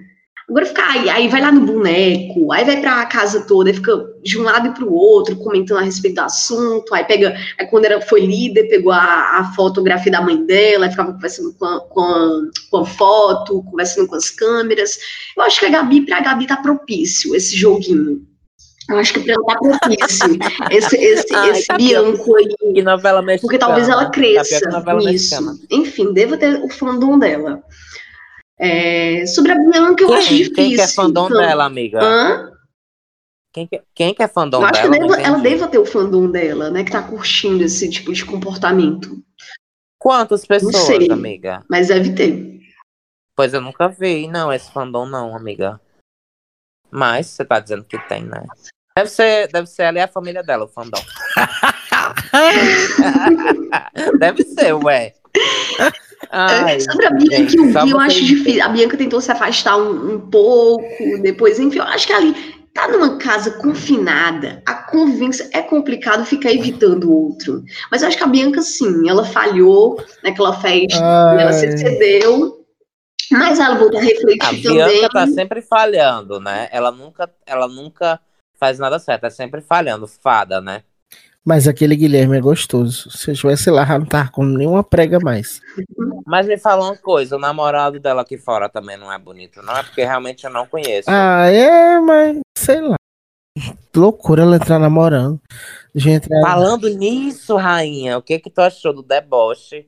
Agora ficar aí, aí vai lá no boneco, aí vai pra casa toda, aí fica de um lado e pro outro, comentando a respeito do assunto, aí pega, aí quando ela foi líder, pegou a, a fotografia da mãe dela, aí ficava conversando com a, com, a, com a foto, conversando com as câmeras. Eu acho que a Gabi, pra Gabi tá propício esse joguinho. Eu acho que pra ela tá propício esse, esse, Ai, esse tá. Bianco aí. Que novela mexicana. Porque talvez ela Tá cresça nisso. mexicana. Enfim, deva ter o fandom dela. É, sobre a Bianca, eu acho Quem, difícil. quem que é fandom então. dela, amiga? Hã? Quem que, quem que é fandom Eu acho que dela? Não deva- ela deva ter o fandom dela, né? Que tá curtindo esse tipo de comportamento. Quantas pessoas, sei. amiga? Mas deve ter. Pois eu nunca vi, não, esse fandom não, amiga. Mas você tá dizendo que tem, né? Deve ser, deve ser ela e a família dela, o fandom. deve ser, ué. Ai, sobre a Bianca gente, e o só Gui, eu acho difícil. A Bianca tentou se afastar um, um pouco, depois, enfim, eu acho que ali tá numa casa confinada, a convivência é complicado ficar evitando o outro. Mas eu acho que a Bianca, sim, ela falhou naquela festa, ela se Ai. excedeu, mas ela voltou a refletir A também. Bianca tá sempre falhando, né? Ela nunca, ela nunca faz nada certo, é sempre falhando, fada, né? Mas aquele Guilherme é gostoso. Se eu tivesse lá, não tava com nenhuma prega mais. Mas me fala uma coisa, o namorado dela aqui fora também não é bonito, não é? Porque realmente eu não conheço. Ah, é, mas sei lá. Loucura ela entrar namorando. Eu entrar. Falando nisso, rainha, o que que tu achou do deboche?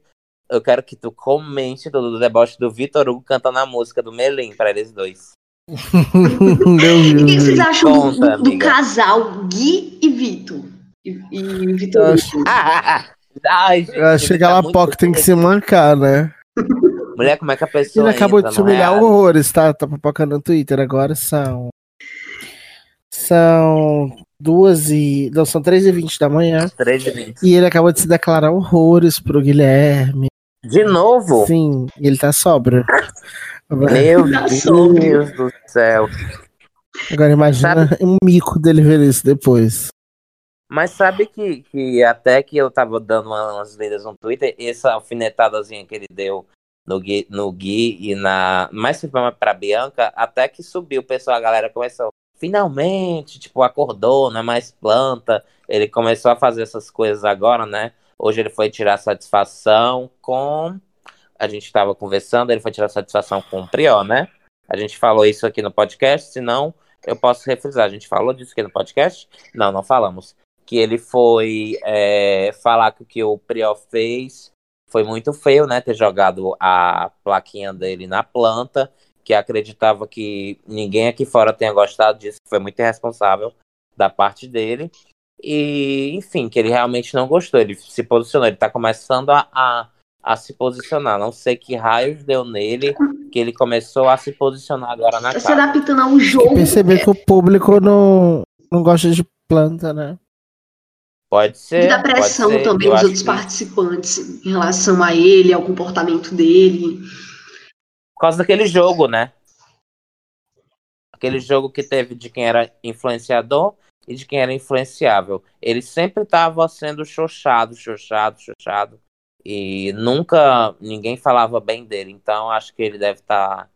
Eu quero que tu comente do, do deboche do Vitor Hugo cantando a música do Melim pra eles dois. Meu E o que vocês acham do, Conta, do- do casal Gui e Vitor? E, e Vitor Eu acho-? Ai, gente, Eu achei que tá muito POC tem que se mancar, né? Mulher, como é que a Ele pessoa acabou entra de se humilhar reality? horrores, tá? Tá papocando no Twitter. Agora são. São duas e. Não, são três e vinte da manhã. 3 e 20. E ele acabou de se declarar horrores pro Guilherme. De novo? Sim, ele tá Meu Deus do céu. Agora imagina um mico dele ver isso depois. Mas sabe que, que até que eu tava dando uma- umas lidas no Twitter, essa alfinetadazinha que ele deu no Gui, no Gui e na. Mais pra, pra Bianca, até que subiu o pessoal, a galera começou. Finalmente, tipo, acordou, não é mais planta. Ele começou a fazer essas coisas agora, né? Hoje ele foi tirar satisfação com. A gente tava conversando, ele foi tirar satisfação com o Prió, né? A gente falou isso aqui no podcast, senão eu posso refrisar. A gente falou disso aqui no podcast? Não, não falamos que ele foi é, falar que o que o Priol fez foi muito feio, né? Ter jogado a plaquinha dele na planta, que acreditava que ninguém aqui fora tenha gostado disso, foi muito irresponsável da parte dele. E, enfim, que ele realmente não gostou, ele se posicionou, ele tá começando a, a, a se posicionar. Não sei que raios deu nele, que ele começou a se posicionar agora na Se casa. adaptando ao jogo. Perceber que o público não, não gosta de planta, né? Pode ser. E da pressão ser. também dos outros que- participantes em relação a ele, ao comportamento dele. Por causa daquele jogo, né? Aquele jogo que teve de quem era influenciador. e de quem era influenciável. Ele sempre estava sendo xoxado, xoxado, xoxado. E nunca ninguém falava bem dele. Então acho que ele deve estar tá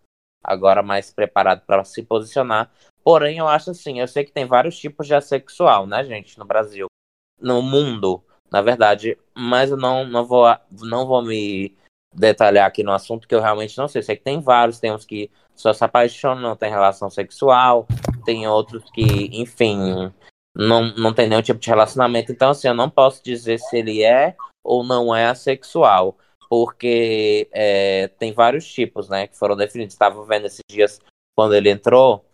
agora mais preparado para se posicionar. Porém, eu acho assim, eu sei que tem vários tipos de assexual, né, gente, no Brasil. No mundo, na verdade. Mas eu não, não, vou, não vou me detalhar aqui no assunto, que eu realmente não sei. Sei que tem vários, tem uns que só se apaixonam, não tem relação sexual, tem outros que, enfim, não, não tem nenhum tipo de relacionamento. Então, assim, eu não posso dizer se ele é ou não é assexual, porque é, tem vários tipos, né, que foram definidos. Estava vendo esses dias quando ele entrou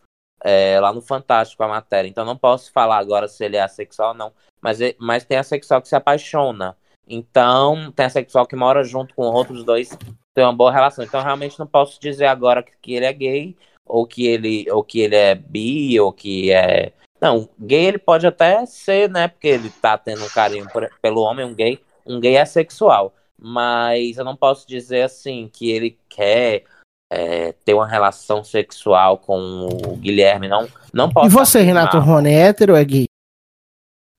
é, lá no Fantástico a matéria. Então, não posso falar agora se ele é assexual ou não, mas, mas tem assexual que se apaixona. Então, tem assexual que mora junto com outros dois, tem uma boa relação. Então, realmente não posso dizer agora que, que ele é gay, ou que ele, ou que ele é bi, ou que é não, gay ele pode até ser, né? Porque ele tá tendo um carinho por, pelo homem, um gay. Um gay é sexual. Mas eu não posso dizer assim que ele quer é, ter uma relação sexual com o Guilherme. Não, não posso. E você, afirmar. Renato Rony, é hétero ou é gay?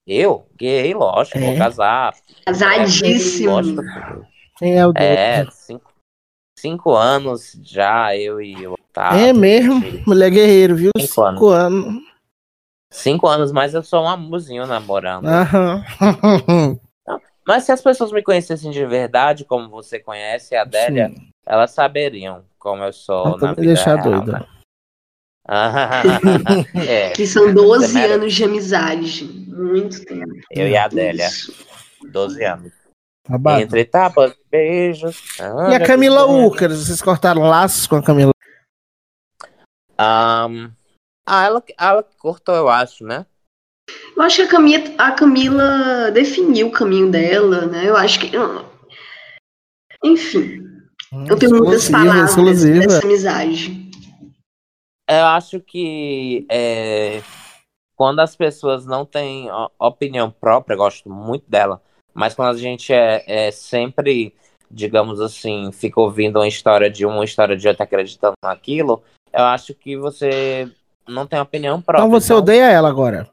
Eu? Gay, lógico, é. vou casar. Casadíssimo. Quem é o? É, cinco, cinco anos já, eu e o Otávio. É mesmo? Mulher guerreiro, viu? Cinco, cinco anos. anos. Cinco anos, mas eu sou um amorzinho namorando. Uhum. mas se as pessoas me conhecessem de verdade, como você conhece a Adélia, Sim. elas saberiam como eu sou na vida deixar real, doido. Né? é. Que são 12 anos de amizade. Muito tempo. Eu e a Adélia. 12 anos. Abado. Entre tapas, beijos. E a Camila Ucas, vocês cortaram laços com a Camila? Um, ah, ela, ela cortou, eu acho, né? Eu acho que a Camila, a Camila definiu o caminho dela, né? Eu acho que. Enfim. Hum, eu tenho muitas palavras exclusiva. dessa amizade. Eu acho que é, quando as pessoas não têm opinião própria, eu gosto muito dela, mas quando a gente é, é sempre, digamos assim, fica ouvindo uma história de uma história de outra acreditando naquilo, eu acho que você não tem opinião própria. Então você odeia ela agora?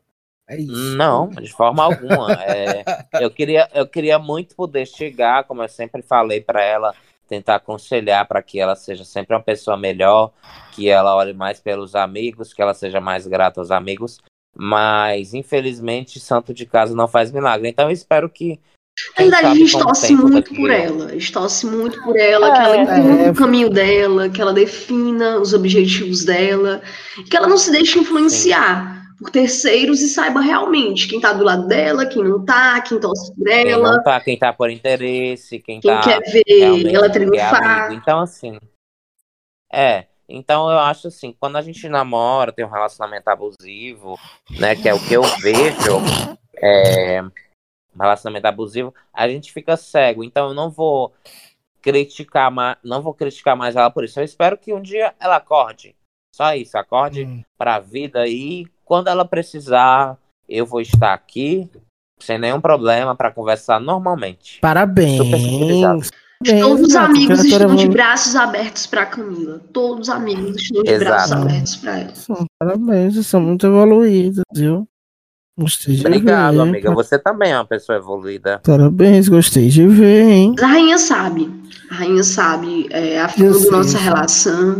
É isso. Não, de forma alguma. É, eu, queria, eu queria muito poder chegar, como eu sempre falei para ela, tentar aconselhar para que ela seja sempre uma pessoa melhor, que ela olhe mais pelos amigos, que ela seja mais grata aos amigos. Mas, infelizmente, santo de casa não faz milagre. Então, eu espero que na verdade, a gente torce muito por ela. A gente torce muito por ela, é, que ela encontre é. o caminho dela, que ela defina os objetivos dela, que ela não se deixe influenciar Sim. Por terceiros e saiba realmente quem tá do lado dela, quem não tá, quem torce por ela. Quem não tá, quem tá por interesse, quem, quem tá quer ver ela triunfar. Então, assim. É. Então eu acho assim, quando a gente namora, tem um relacionamento abusivo, né? Que é o que eu vejo. É, relacionamento abusivo, a gente fica cego. Então eu não vou criticar mais, não vou criticar mais ela por isso. Eu espero que um dia ela acorde. Só isso, acorde hum. para a vida e quando ela precisar, eu vou estar aqui sem nenhum problema para conversar normalmente. Parabéns. Todos os amigos estão de braços abertos para Camila. Todos os amigos estão de Exato. braços abertos para ela. Parabéns, são muito evoluídos, viu? Gostei de Obrigado, ver, amiga. Você também é uma pessoa evoluída. Parabéns, gostei de ver, hein? A rainha sabe. A rainha sabe é, a fundo da nossa relação.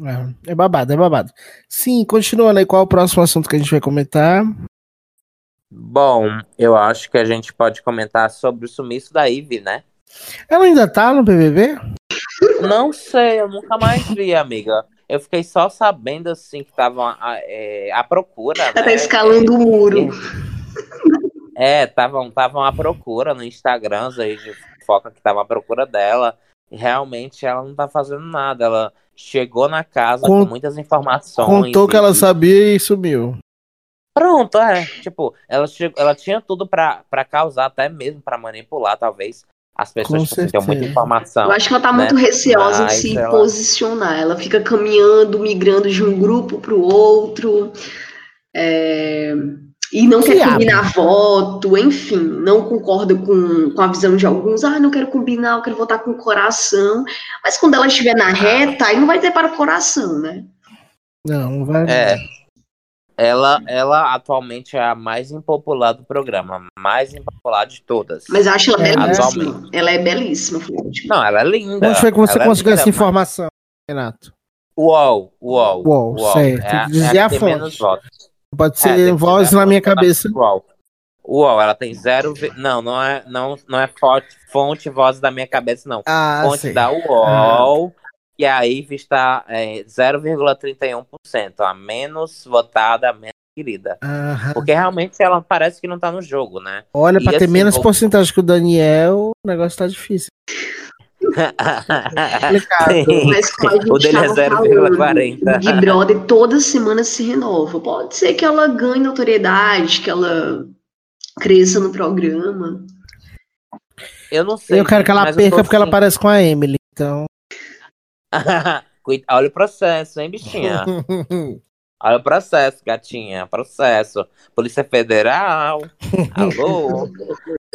É, é babado, é babado. Sim, continuando aí, qual é o próximo assunto que a gente vai comentar? Bom, eu acho que a gente pode comentar sobre o sumiço da Ivy, né? Ela ainda tá no BBB? Não sei, eu nunca mais vi, amiga. Eu fiquei só sabendo assim que estavam é, à procura. Ela tá né? tá escalando o muro. É, estavam à procura no Instagram aí de foca que tava à procura dela. E realmente ela não tá fazendo nada. Ela chegou na casa com muitas informações. Contou que ela sabia e sumiu. Pronto, é. Tipo, ela, chegou, ela tinha tudo para causar, até mesmo para manipular, talvez as pessoas tipo, têm muita informação. Eu acho que ela tá né? muito receosa Mas em se ela... posicionar. Ela fica caminhando, migrando de um grupo para o outro. É... E não que quer combinar voto, enfim, não concorda com, com a visão de alguns. Ah, não quero combinar, eu quero votar com o coração. Mas quando ela estiver na reta, aí não vai ter para o coração, né? Não, não vai. É. Ela, ela atualmente é a mais impopular do programa, mais impopular de todas. Mas eu acho ela É, belíssima. atualmente. Ela é belíssima, Flávio. Não, ela é linda. Onde foi que você ela é conseguiu linda, essa informação, Renato? UOL, UOL. UOL, certo. É, dizer é a a fonte. Pode É, ser que voz na minha cabeça. UOL. UOL, ela tem zero. Não, não é, não, não é fonte, fonte voz da minha cabeça, não. Ah, fonte sei. da UOL. E a IVE está é, 0,31%, a menos votada, a menos querida. Aham. Porque realmente ela parece que não tá no jogo, né? Olha, pra E ter assim, menos vou- porcentagem que o Daniel, o negócio tá difícil. o dele é tava falando, 0,40. o Big Brother toda semana se renova. Pode ser que ela ganhe notoriedade, que ela cresça no programa. Eu não sei. Eu quero que ela perca porque ela assim- parece com a Emily. Então. Olha o processo, hein, bichinha? Olha o processo, gatinha. Processo. Polícia Federal. Alô?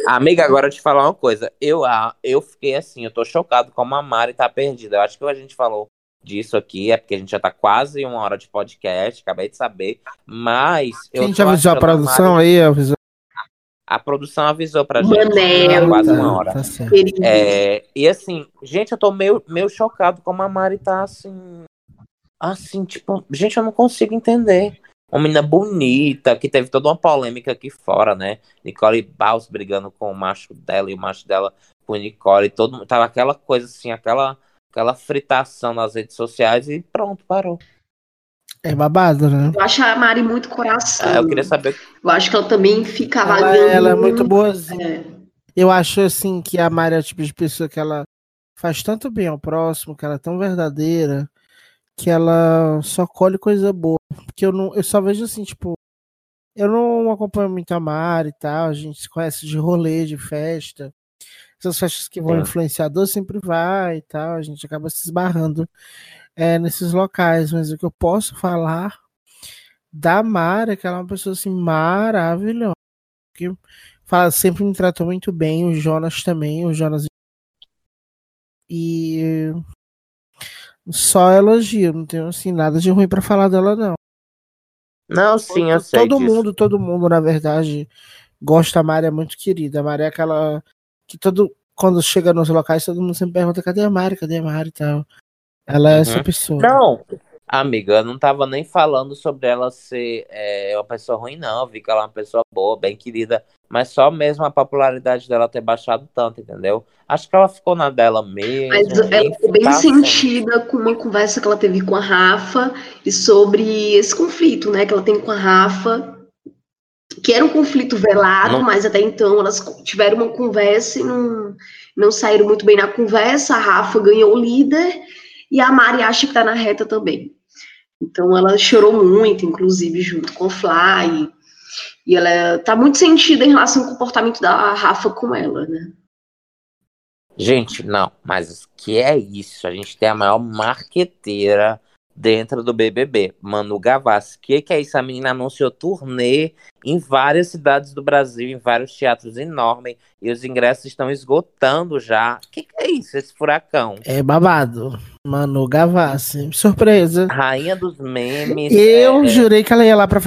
Amiga, agora eu te falar uma coisa. Eu, ah, eu fiquei assim, eu tô chocado como a Mari tá perdida. Eu acho que a gente falou disso aqui, é porque a gente já tá quase uma hora de podcast, acabei de saber. Mas. Quem eu gente tô avisou a produção Mari- aí? Avisou. A produção avisou pra gente. Manel. há quase Tá, uma hora. tá certo. Querido. É, e assim, gente, eu tô meio, meio chocado como a Mari tá assim. Assim, tipo, gente, eu não consigo entender. Uma menina bonita, que teve toda uma polêmica aqui fora, né? Nicole Baus brigando com o macho dela e o macho dela com o Nicole. Todo, mundo- tava aquela coisa assim, aquela, aquela fritação nas redes sociais e pronto, parou. É babado, né? Eu acho a Mari muito coração. Ah, eu queria saber. Eu acho que ela também fica Ela, vagando. ela é muito boazinha. É. Eu acho assim que a Mari é o tipo de pessoa que ela faz tanto bem ao próximo, que ela é tão verdadeira, que ela só colhe coisa boa. Porque eu não, eu só vejo assim, tipo, eu não acompanho muito a Mari e tal, a gente se conhece de rolê, de festa. Essas festas que vão Sim. influenciador sempre vai e tal, a gente acaba se esbarrando é, nesses locais, mas o que eu posso falar da Mari é que ela é uma pessoa assim maravilhosa. Que fala, sempre me tratou muito bem, o Jonas também, o Jonas. E só elogio, não tenho assim nada de ruim pra falar dela não. Não, sim, eu sei. todo disso. mundo, todo mundo na verdade gosta da Mari, é muito querida. A Mari é aquela que todo quando chega nos locais todo mundo sempre pergunta cadê a Mari, cadê a Mari e tal. Ela é Uhum. essa pessoa. Não, amiga, eu não tava nem falando sobre ela ser é, uma pessoa ruim, não. Eu vi que ela é uma pessoa boa, bem querida. Mas só mesmo a popularidade dela ter baixado tanto, entendeu? Acho que ela ficou na dela mesmo. Mas ela ficou bem assim. sentida com uma conversa que ela teve com a Rafa e sobre esse conflito, né, que ela tem com a Rafa, que era um conflito velado, Não. mas até então elas tiveram uma conversa e não, não saíram muito bem na conversa. A Rafa ganhou o líder e a Mari acha que tá na reta também. Então ela chorou muito, inclusive junto com o Fly. E ela tá muito sentida em relação ao comportamento da Rafa com ela, né? Gente, não, mas que é isso? A gente tem a maior marqueteira dentro do BBB, Manu Gavassi. Que que é isso? A menina anunciou turnê em várias cidades do Brasil, em vários teatros enormes, e os ingressos estão esgotando já. Que que é isso, esse furacão? É babado. Manu Gavassi. Surpresa. Rainha dos memes. Eu é, jurei que ela ia lá pra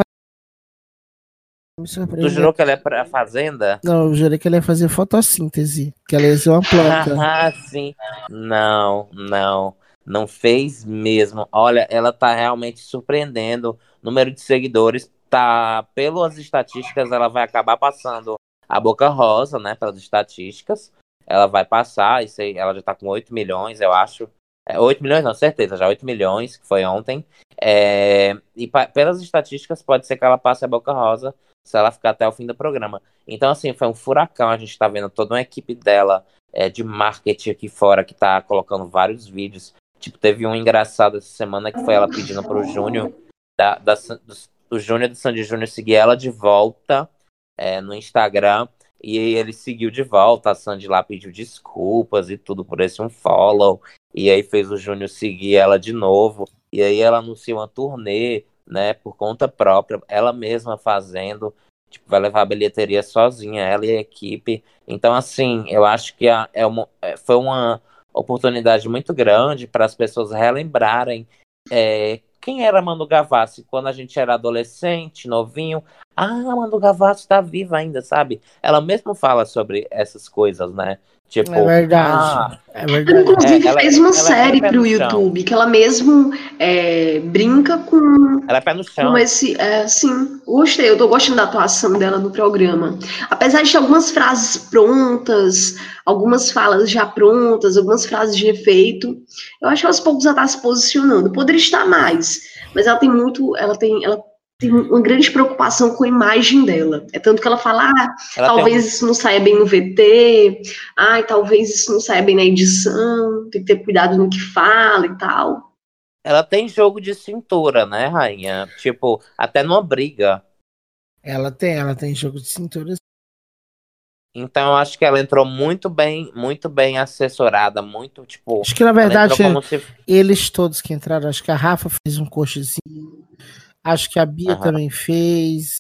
Me Tu surpreendeu. jurou que ela é pra Fazenda? Não, eu jurei que ela ia fazer fotossíntese. Que ela ia ser uma planta. Ah, sim. Não, não. Não fez mesmo. Olha, ela tá realmente surpreendendo. Número de seguidores tá, pelas estatísticas, ela vai acabar passando a Boca Rosa, né? Pelas estatísticas. Ela vai passar, isso aí, ela já tá com 8 milhões, eu acho. É, 8 milhões, não, certeza, já 8 milhões, que foi ontem. É, e pelas estatísticas, pode ser que ela passe a Boca Rosa se ela ficar até o fim do programa. Então, assim, foi um furacão. A gente tá vendo toda uma equipe dela é, de marketing aqui fora que tá colocando vários vídeos. Tipo, teve um engraçado essa semana que foi ela pedindo pro Júnior, da, da, do, do Júnior do Sandy Júnior seguir ela de volta é, no Instagram. E aí ele seguiu de volta. A Sandy lá pediu desculpas e tudo por esse um follow. E aí fez o Júnior seguir ela de novo. E aí ela anunciou uma turnê, né, por conta própria, ela mesma fazendo. Tipo, vai levar a bilheteria sozinha, ela e a equipe. Então, assim, eu acho que a- é uma, é, foi uma oportunidade muito grande para as pessoas relembrarem é, quem era Manu Gavassi quando a gente era adolescente, novinho? Ah, Manu Gavassi tá viva ainda, sabe? Ela mesmo fala sobre essas coisas, né? Tipo, É verdade. ah, É Ela, verdade. inclusive, É, ela- fez uma ela é série no chão. YouTube, que ela mesmo é, brinca com, ela é pé no chão. com esse. É, sim, gostei, eu tô gostando da atuação dela no programa. Apesar de ter algumas frases prontas, algumas falas já prontas, algumas frases de efeito, eu acho que aos poucos ela tá se posicionando. Poderia estar mais, mas ela tem muito. Ela tem. Ela tem uma grande preocupação com a imagem dela. É tanto que ela fala, ah, Ela tem talvez isso não saia bem no VT, ai, talvez isso não saia bem na edição, tem que ter cuidado no que fala e tal. Ela tem jogo de cintura, né, rainha? Tipo, até numa briga. Ela tem, ela tem jogo de cintura. Então eu acho que ela entrou muito bem, muito bem assessorada, muito, tipo. Acho que na ela verdade se- eles todos que entraram, acho que a Rafa fez um cochezinho. Acho que a Bia também fez.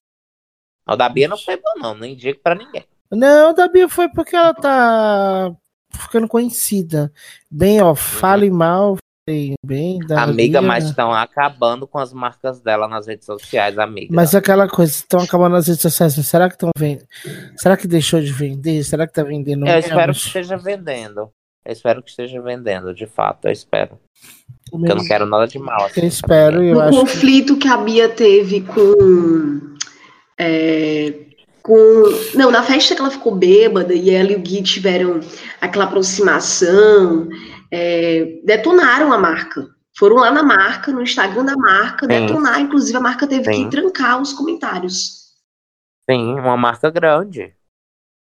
O da Bia não foi bom, não, nem digo pra ninguém. Não, a da Bia foi porque ela tá ficando conhecida. Bem, ó, fale mal, falei bem da amiga, Bia. mas estão acabando com as marcas dela nas redes sociais, amiga. Mas aquela coisa, estão acabando nas redes sociais, será que estão vendendo? Será que deixou de vender? Será que tá vendendo eu espero menos? que esteja vendendo. Eu espero que esteja vendendo, de fato, eu espero. Porque eu não quero nada de mal. assim, Eu espero, eu no acho que conflito que... a Bia teve com. é, com. Não, na festa que ela ficou bêbada e ela e o Gui tiveram aquela aproximação, é, detonaram a marca. Foram lá na marca, no Instagram da marca, Sim. detonar. Inclusive, a marca teve Sim. que trancar os comentários. Sim, uma marca grande.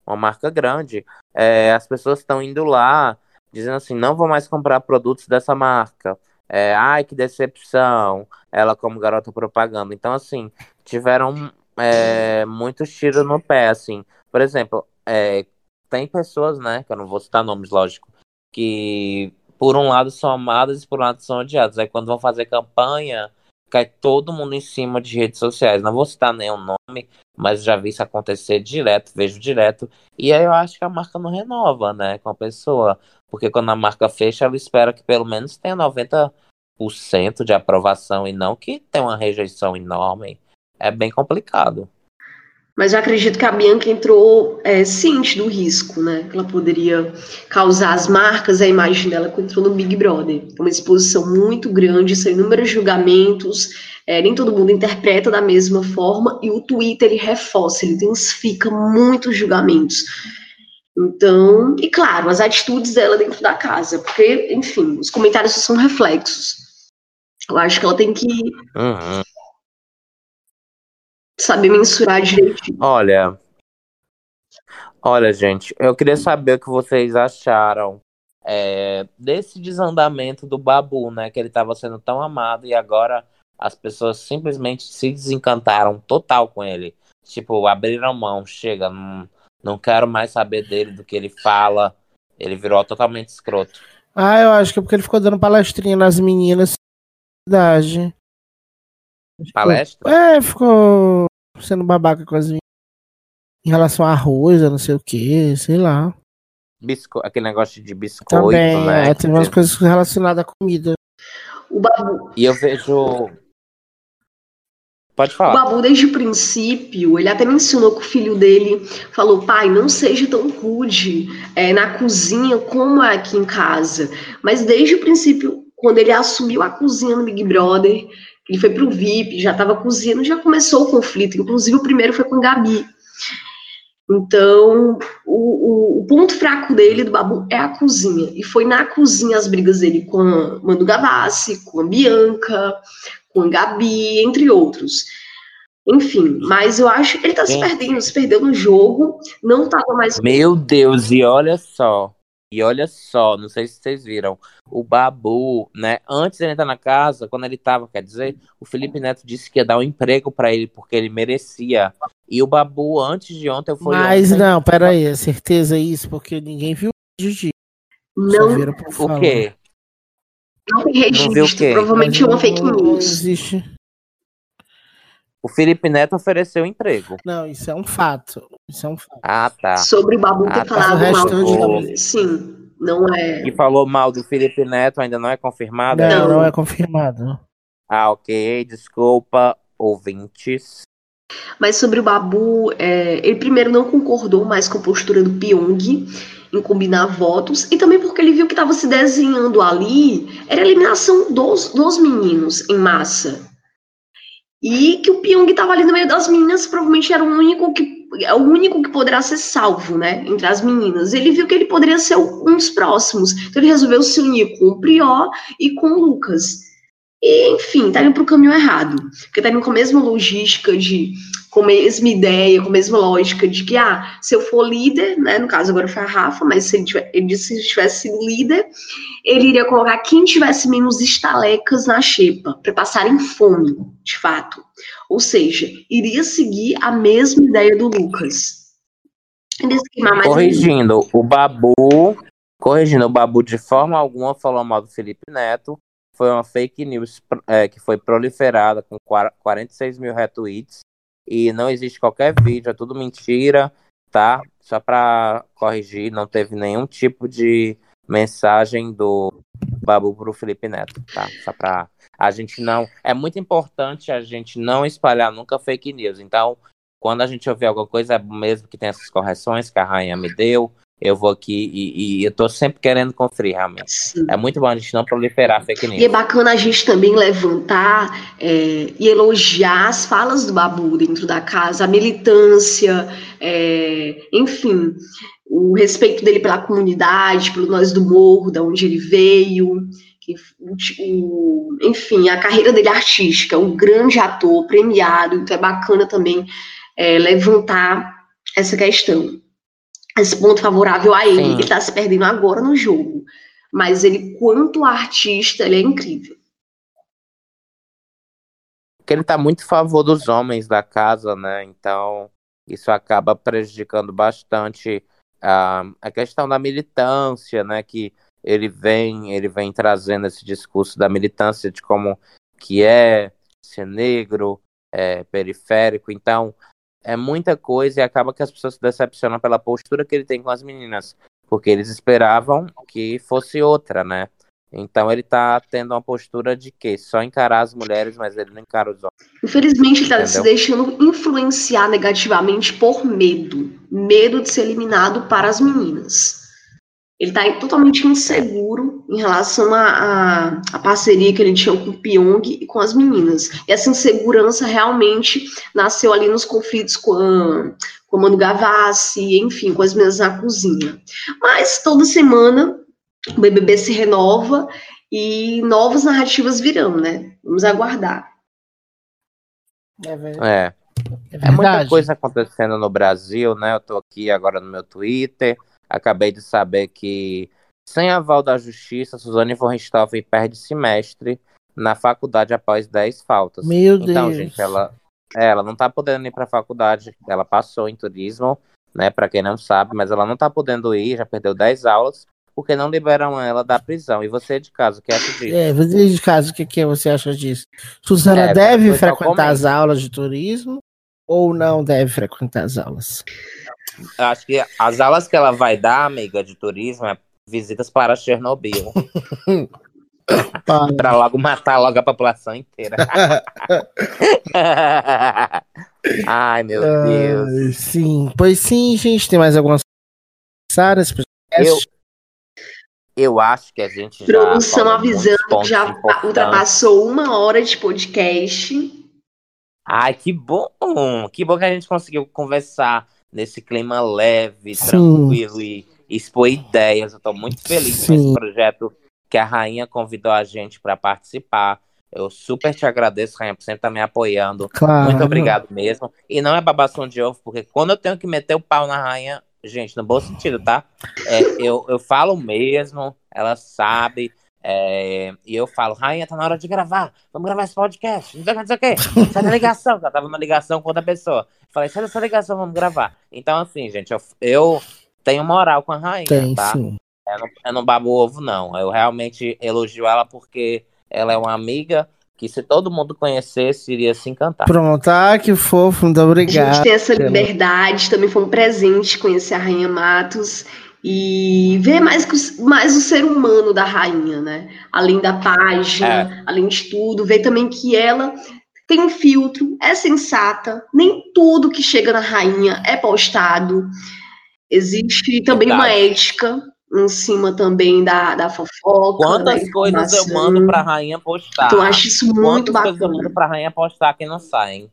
Uma marca grande. É, as pessoas estão indo lá dizendo assim, não vou mais comprar produtos dessa marca. É, ai, que decepção. Ela como garota propaganda. Então, assim, tiveram é, muitos tiros no pé, assim. Por exemplo, é, tem pessoas, né, que eu não vou citar nomes, lógico, que por um lado são amadas e por um lado são odiadas. Aí quando vão fazer campanha, cai todo mundo em cima de redes sociais. Não vou citar nenhum nome, mas já vi isso acontecer direto, vejo direto. E aí eu acho que a marca não renova, né, com a pessoa. Porque quando a marca fecha, ela espera que pelo menos tenha 90% de aprovação e não que tenha uma rejeição enorme. É bem complicado. Mas eu acredito que a Bianca entrou é, ciente do risco, né? Que ela poderia causar as marcas, a imagem dela quando entrou no Big Brother. Uma exposição muito grande, são inúmeros julgamentos, é, nem todo mundo interpreta da mesma forma, e o Twitter ele reforça, ele intensifica muitos julgamentos. Então, e claro, as atitudes dela dentro da casa, porque, enfim, os comentários são reflexos. Eu acho que ela tem que Uhum. Saber mensurar direitinho. Olha, olha, gente, eu queria saber o que vocês acharam é, desse desandamento do Babu, né? Que ele estava sendo tão amado e agora as pessoas simplesmente se desencantaram total com ele. Tipo, abriram mão, chega, não, não quero mais saber dele, do que ele fala. Ele virou totalmente escroto. Ah, eu acho que é porque ele ficou dando palestrinha nas meninas da idade. Palestra? É, ficou sendo babaca com as meninas. Em relação a arroz, eu não sei o que, sei lá. Bisco... Aquele negócio de biscoito, Também, né? é, tem umas coisas relacionadas à comida. O Babu, E eu vejo. Pode O falar. Babu, desde o princípio, ele até mencionou que o filho dele falou: pai, não seja tão rude é, na cozinha como é aqui em casa. Mas desde o princípio, quando ele assumiu a cozinha no Big Brother, ele foi pro VIP, já estava cozinhando, já começou o conflito. Inclusive, o primeiro foi com a Gabi. Então, o, o- o ponto fraco dele, do Babu, é a cozinha. E foi na cozinha as brigas dele com a Manu Gavassi, com a Bianca, com a Gabi, entre outros. Enfim, mas eu acho que ele tá se perdendo, se perdeu no jogo, não tava mais. Meu Deus, e olha só. E olha só, não sei se vocês viram. O Babu, né? Antes de ele entrar na casa, quando ele tava, quer dizer, o Felipe Neto disse que ia dar um emprego pra ele, porque ele merecia. E o Babu, antes de ontem, foi Mas ontem. não, peraí, é certeza isso, porque ninguém viu o vídeo de Não, viram por O quê? não tem Não viu o registro, quê? provavelmente é uma fake news. existe. O Felipe Neto ofereceu emprego. Não, isso é um fato. Isso é um fato. Ah, tá. Sobre o Babu ter Ah, tá. falado mal não. Sim, não é. E falou mal do Felipe Neto, ainda não é confirmado? Não, Não. não é confirmado. Ah, ok. Desculpa, ouvintes. Mas sobre o Babu, é, ele primeiro não concordou mais com a postura do Pyong em combinar votos, e também porque ele viu que estava se desenhando ali, era a eliminação dos, dos meninos em massa. E que o Pyong estava ali no meio das meninas, provavelmente era o único que é o único que poderá ser salvo, né, entre as meninas. Ele viu que ele poderia ser um dos próximos, então ele resolveu se unir com o Prió e com o Lucas. E, enfim, tá indo pro caminho errado, porque tá indo com a mesma logística de com a mesma ideia, com a mesma lógica de que, ah, se eu for líder, né, no caso agora foi a Rafa, mas se ele, tiver, ele disse se tivesse sido líder, ele iria colocar quem tivesse menos estalecas na xepa, para passarem fome, de fato. Ou seja, iria seguir a mesma ideia do Lucas. Corrigindo, o Babu, corrigindo, o Babu de forma alguma falou mal do Felipe Neto, foi uma fake news é, que foi proliferada com 46 mil retweets e não existe qualquer vídeo, é tudo mentira, tá? Só para corrigir, não teve nenhum tipo de mensagem do Babu pro Felipe Neto, tá? Só pra a gente não. É muito importante a gente não espalhar nunca fake news. Então, quando a gente ouvir alguma coisa, é mesmo que tenha essas correções que a rainha me deu, eu vou aqui e, e eu tô sempre querendo conferir, realmente. Sim. É muito bom a gente não proliferar fake news. E é bacana a gente também levantar é, e elogiar as falas do Babu dentro da casa, a militância, é, enfim, o respeito dele pela comunidade, pelo nós do morro, da onde ele veio. Que, o, enfim, a carreira dele artística, um grande ator premiado, então é bacana também é, levantar essa questão esse ponto favorável a ele, Sim. que está se perdendo agora no jogo. Mas ele, quanto artista, ele é incrível. Porque ele está muito a favor dos homens da casa, né? Então, isso acaba prejudicando bastante a, a questão da militância, né? Que ele vem, ele vem trazendo esse discurso da militância de como que é ser negro, é, periférico. Então, é muita coisa e acaba que as pessoas se decepcionam pela postura que ele tem com as meninas, porque eles esperavam que fosse outra, né? Então ele tá tendo uma postura de que só encarar as mulheres, mas ele não encara os homens. Infelizmente ele tá se deixando influenciar negativamente por medo, medo de ser eliminado para as meninas. Ele está totalmente inseguro em relação à parceria que ele tinha com o Pyong e com as meninas. E essa insegurança realmente nasceu ali nos conflitos com a, com a Manu Gavassi, enfim, com as meninas na cozinha. Mas toda semana o BBB se renova e novas narrativas virão, né? Vamos aguardar. É, é. É, é muita coisa acontecendo no Brasil, né? Eu tô aqui agora no meu Twitter Acabei de saber que, sem aval da justiça, Suzane von Richthofen perde semestre na faculdade após 10 faltas. Meu então, Deus. Então, gente, ela, é, ela não tá podendo ir pra faculdade. Ela passou em turismo, né? Pra quem não sabe, mas ela não tá podendo ir, já perdeu 10 aulas, porque não liberam ela da prisão. E você de casa, o que acha disso? É, você de casa, o que, que você acha disso? Suzana é, deve frequentar as aulas de turismo ou não deve frequentar as aulas? Acho que as aulas que ela vai dar, amiga, de turismo, é visitas para Chernobyl. para logo matar logo a população inteira. Ai, meu Deus. Sim, pois sim, gente. Tem mais algumas áreas eu, eu acho que a gente já. Produção avisando que já ultrapassou uma hora de podcast. Ai, que bom! Que bom que a gente conseguiu conversar nesse clima leve, Sim. tranquilo e expor ideias. Eu estou muito feliz Sim. com esse projeto que a Rainha convidou a gente para participar. Eu super te agradeço, Rainha, por sempre estar tá me apoiando. Claro. Muito obrigado mesmo. E não é babação de ovo, porque quando eu tenho que meter o pau na Rainha, gente, no bom sentido, tá? É, eu, eu falo mesmo, ela sabe. É, e eu falo, Rainha, tá na hora de gravar. Vamos gravar esse podcast. Não sei o que, não sei o que. Sai da ligação. Eu tava numa ligação com outra pessoa. Falei, sai dessa ligação, vamos gravar. Então, assim, gente, eu, eu tenho moral com a Rainha, Tem, tá? Sim. Eu não, eu não babo ovo, não. Eu realmente elogio ela porque ela é uma amiga que se todo mundo conhecesse, iria se encantar. Pronto, ah, que fofo, muito obrigado. A gente tem essa liberdade, também foi um presente conhecer a Rainha Matos. E ver mais, mais o ser humano da rainha, né? Além da página, é. além de tudo, ver também que ela tem um filtro, é sensata, nem tudo que chega na rainha é postado. Existe também Verdade. uma ética em cima também da, da fofoca. Quantas da coisas eu mando pra rainha postar? Então, eu acho isso muito Quantas bacana. Coisas eu mando pra rainha postar que não saem.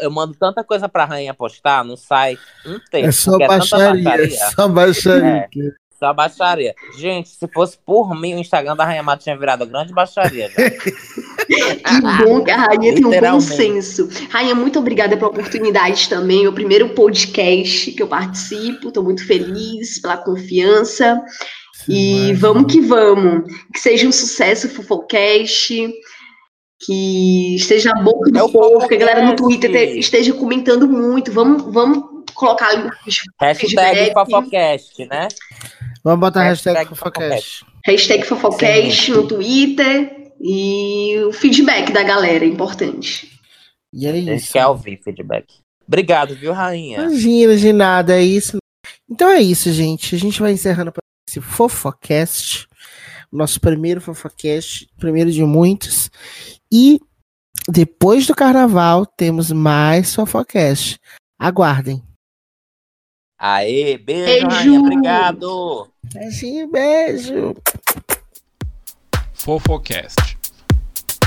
Eu mando tanta coisa pra rainha postar, não sai um texto. É só baixaria, é, baixaria. é só baixaria. É, só baixaria. Gente, se fosse por mim, o Instagram da Rainha Mato tinha virado grande baixaria. que bom que a Rainha tem um bom senso. Rainha, muito obrigada pela oportunidade também. O primeiro podcast que eu participo. Estou muito feliz pela confiança. Sim, e vamos que vamos. Que seja um sucesso o Fofocast que esteja a boca do é povo, que a galera no Twitter te, esteja comentando muito. Vamos, vamos colocar ali Hashtag Fofocast, né? Vamos botar hashtag, hashtag Fofocast. Hashtag Fofocast no Twitter e o feedback da galera é importante. E é isso. A gente quer ouvir feedback. Obrigado, viu, Rainha? Imagina, de nada, é isso. Então é isso, gente. A gente vai encerrando esse Fofocast. Nosso primeiro Fofocast, primeiro de muitos. E depois do carnaval temos mais Fofocast. Aguardem. Aê, beijo, beijo. Rainha, obrigado. Beijinho, beijo. Fofocast.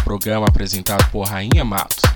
Programa apresentado por Rainha Matos.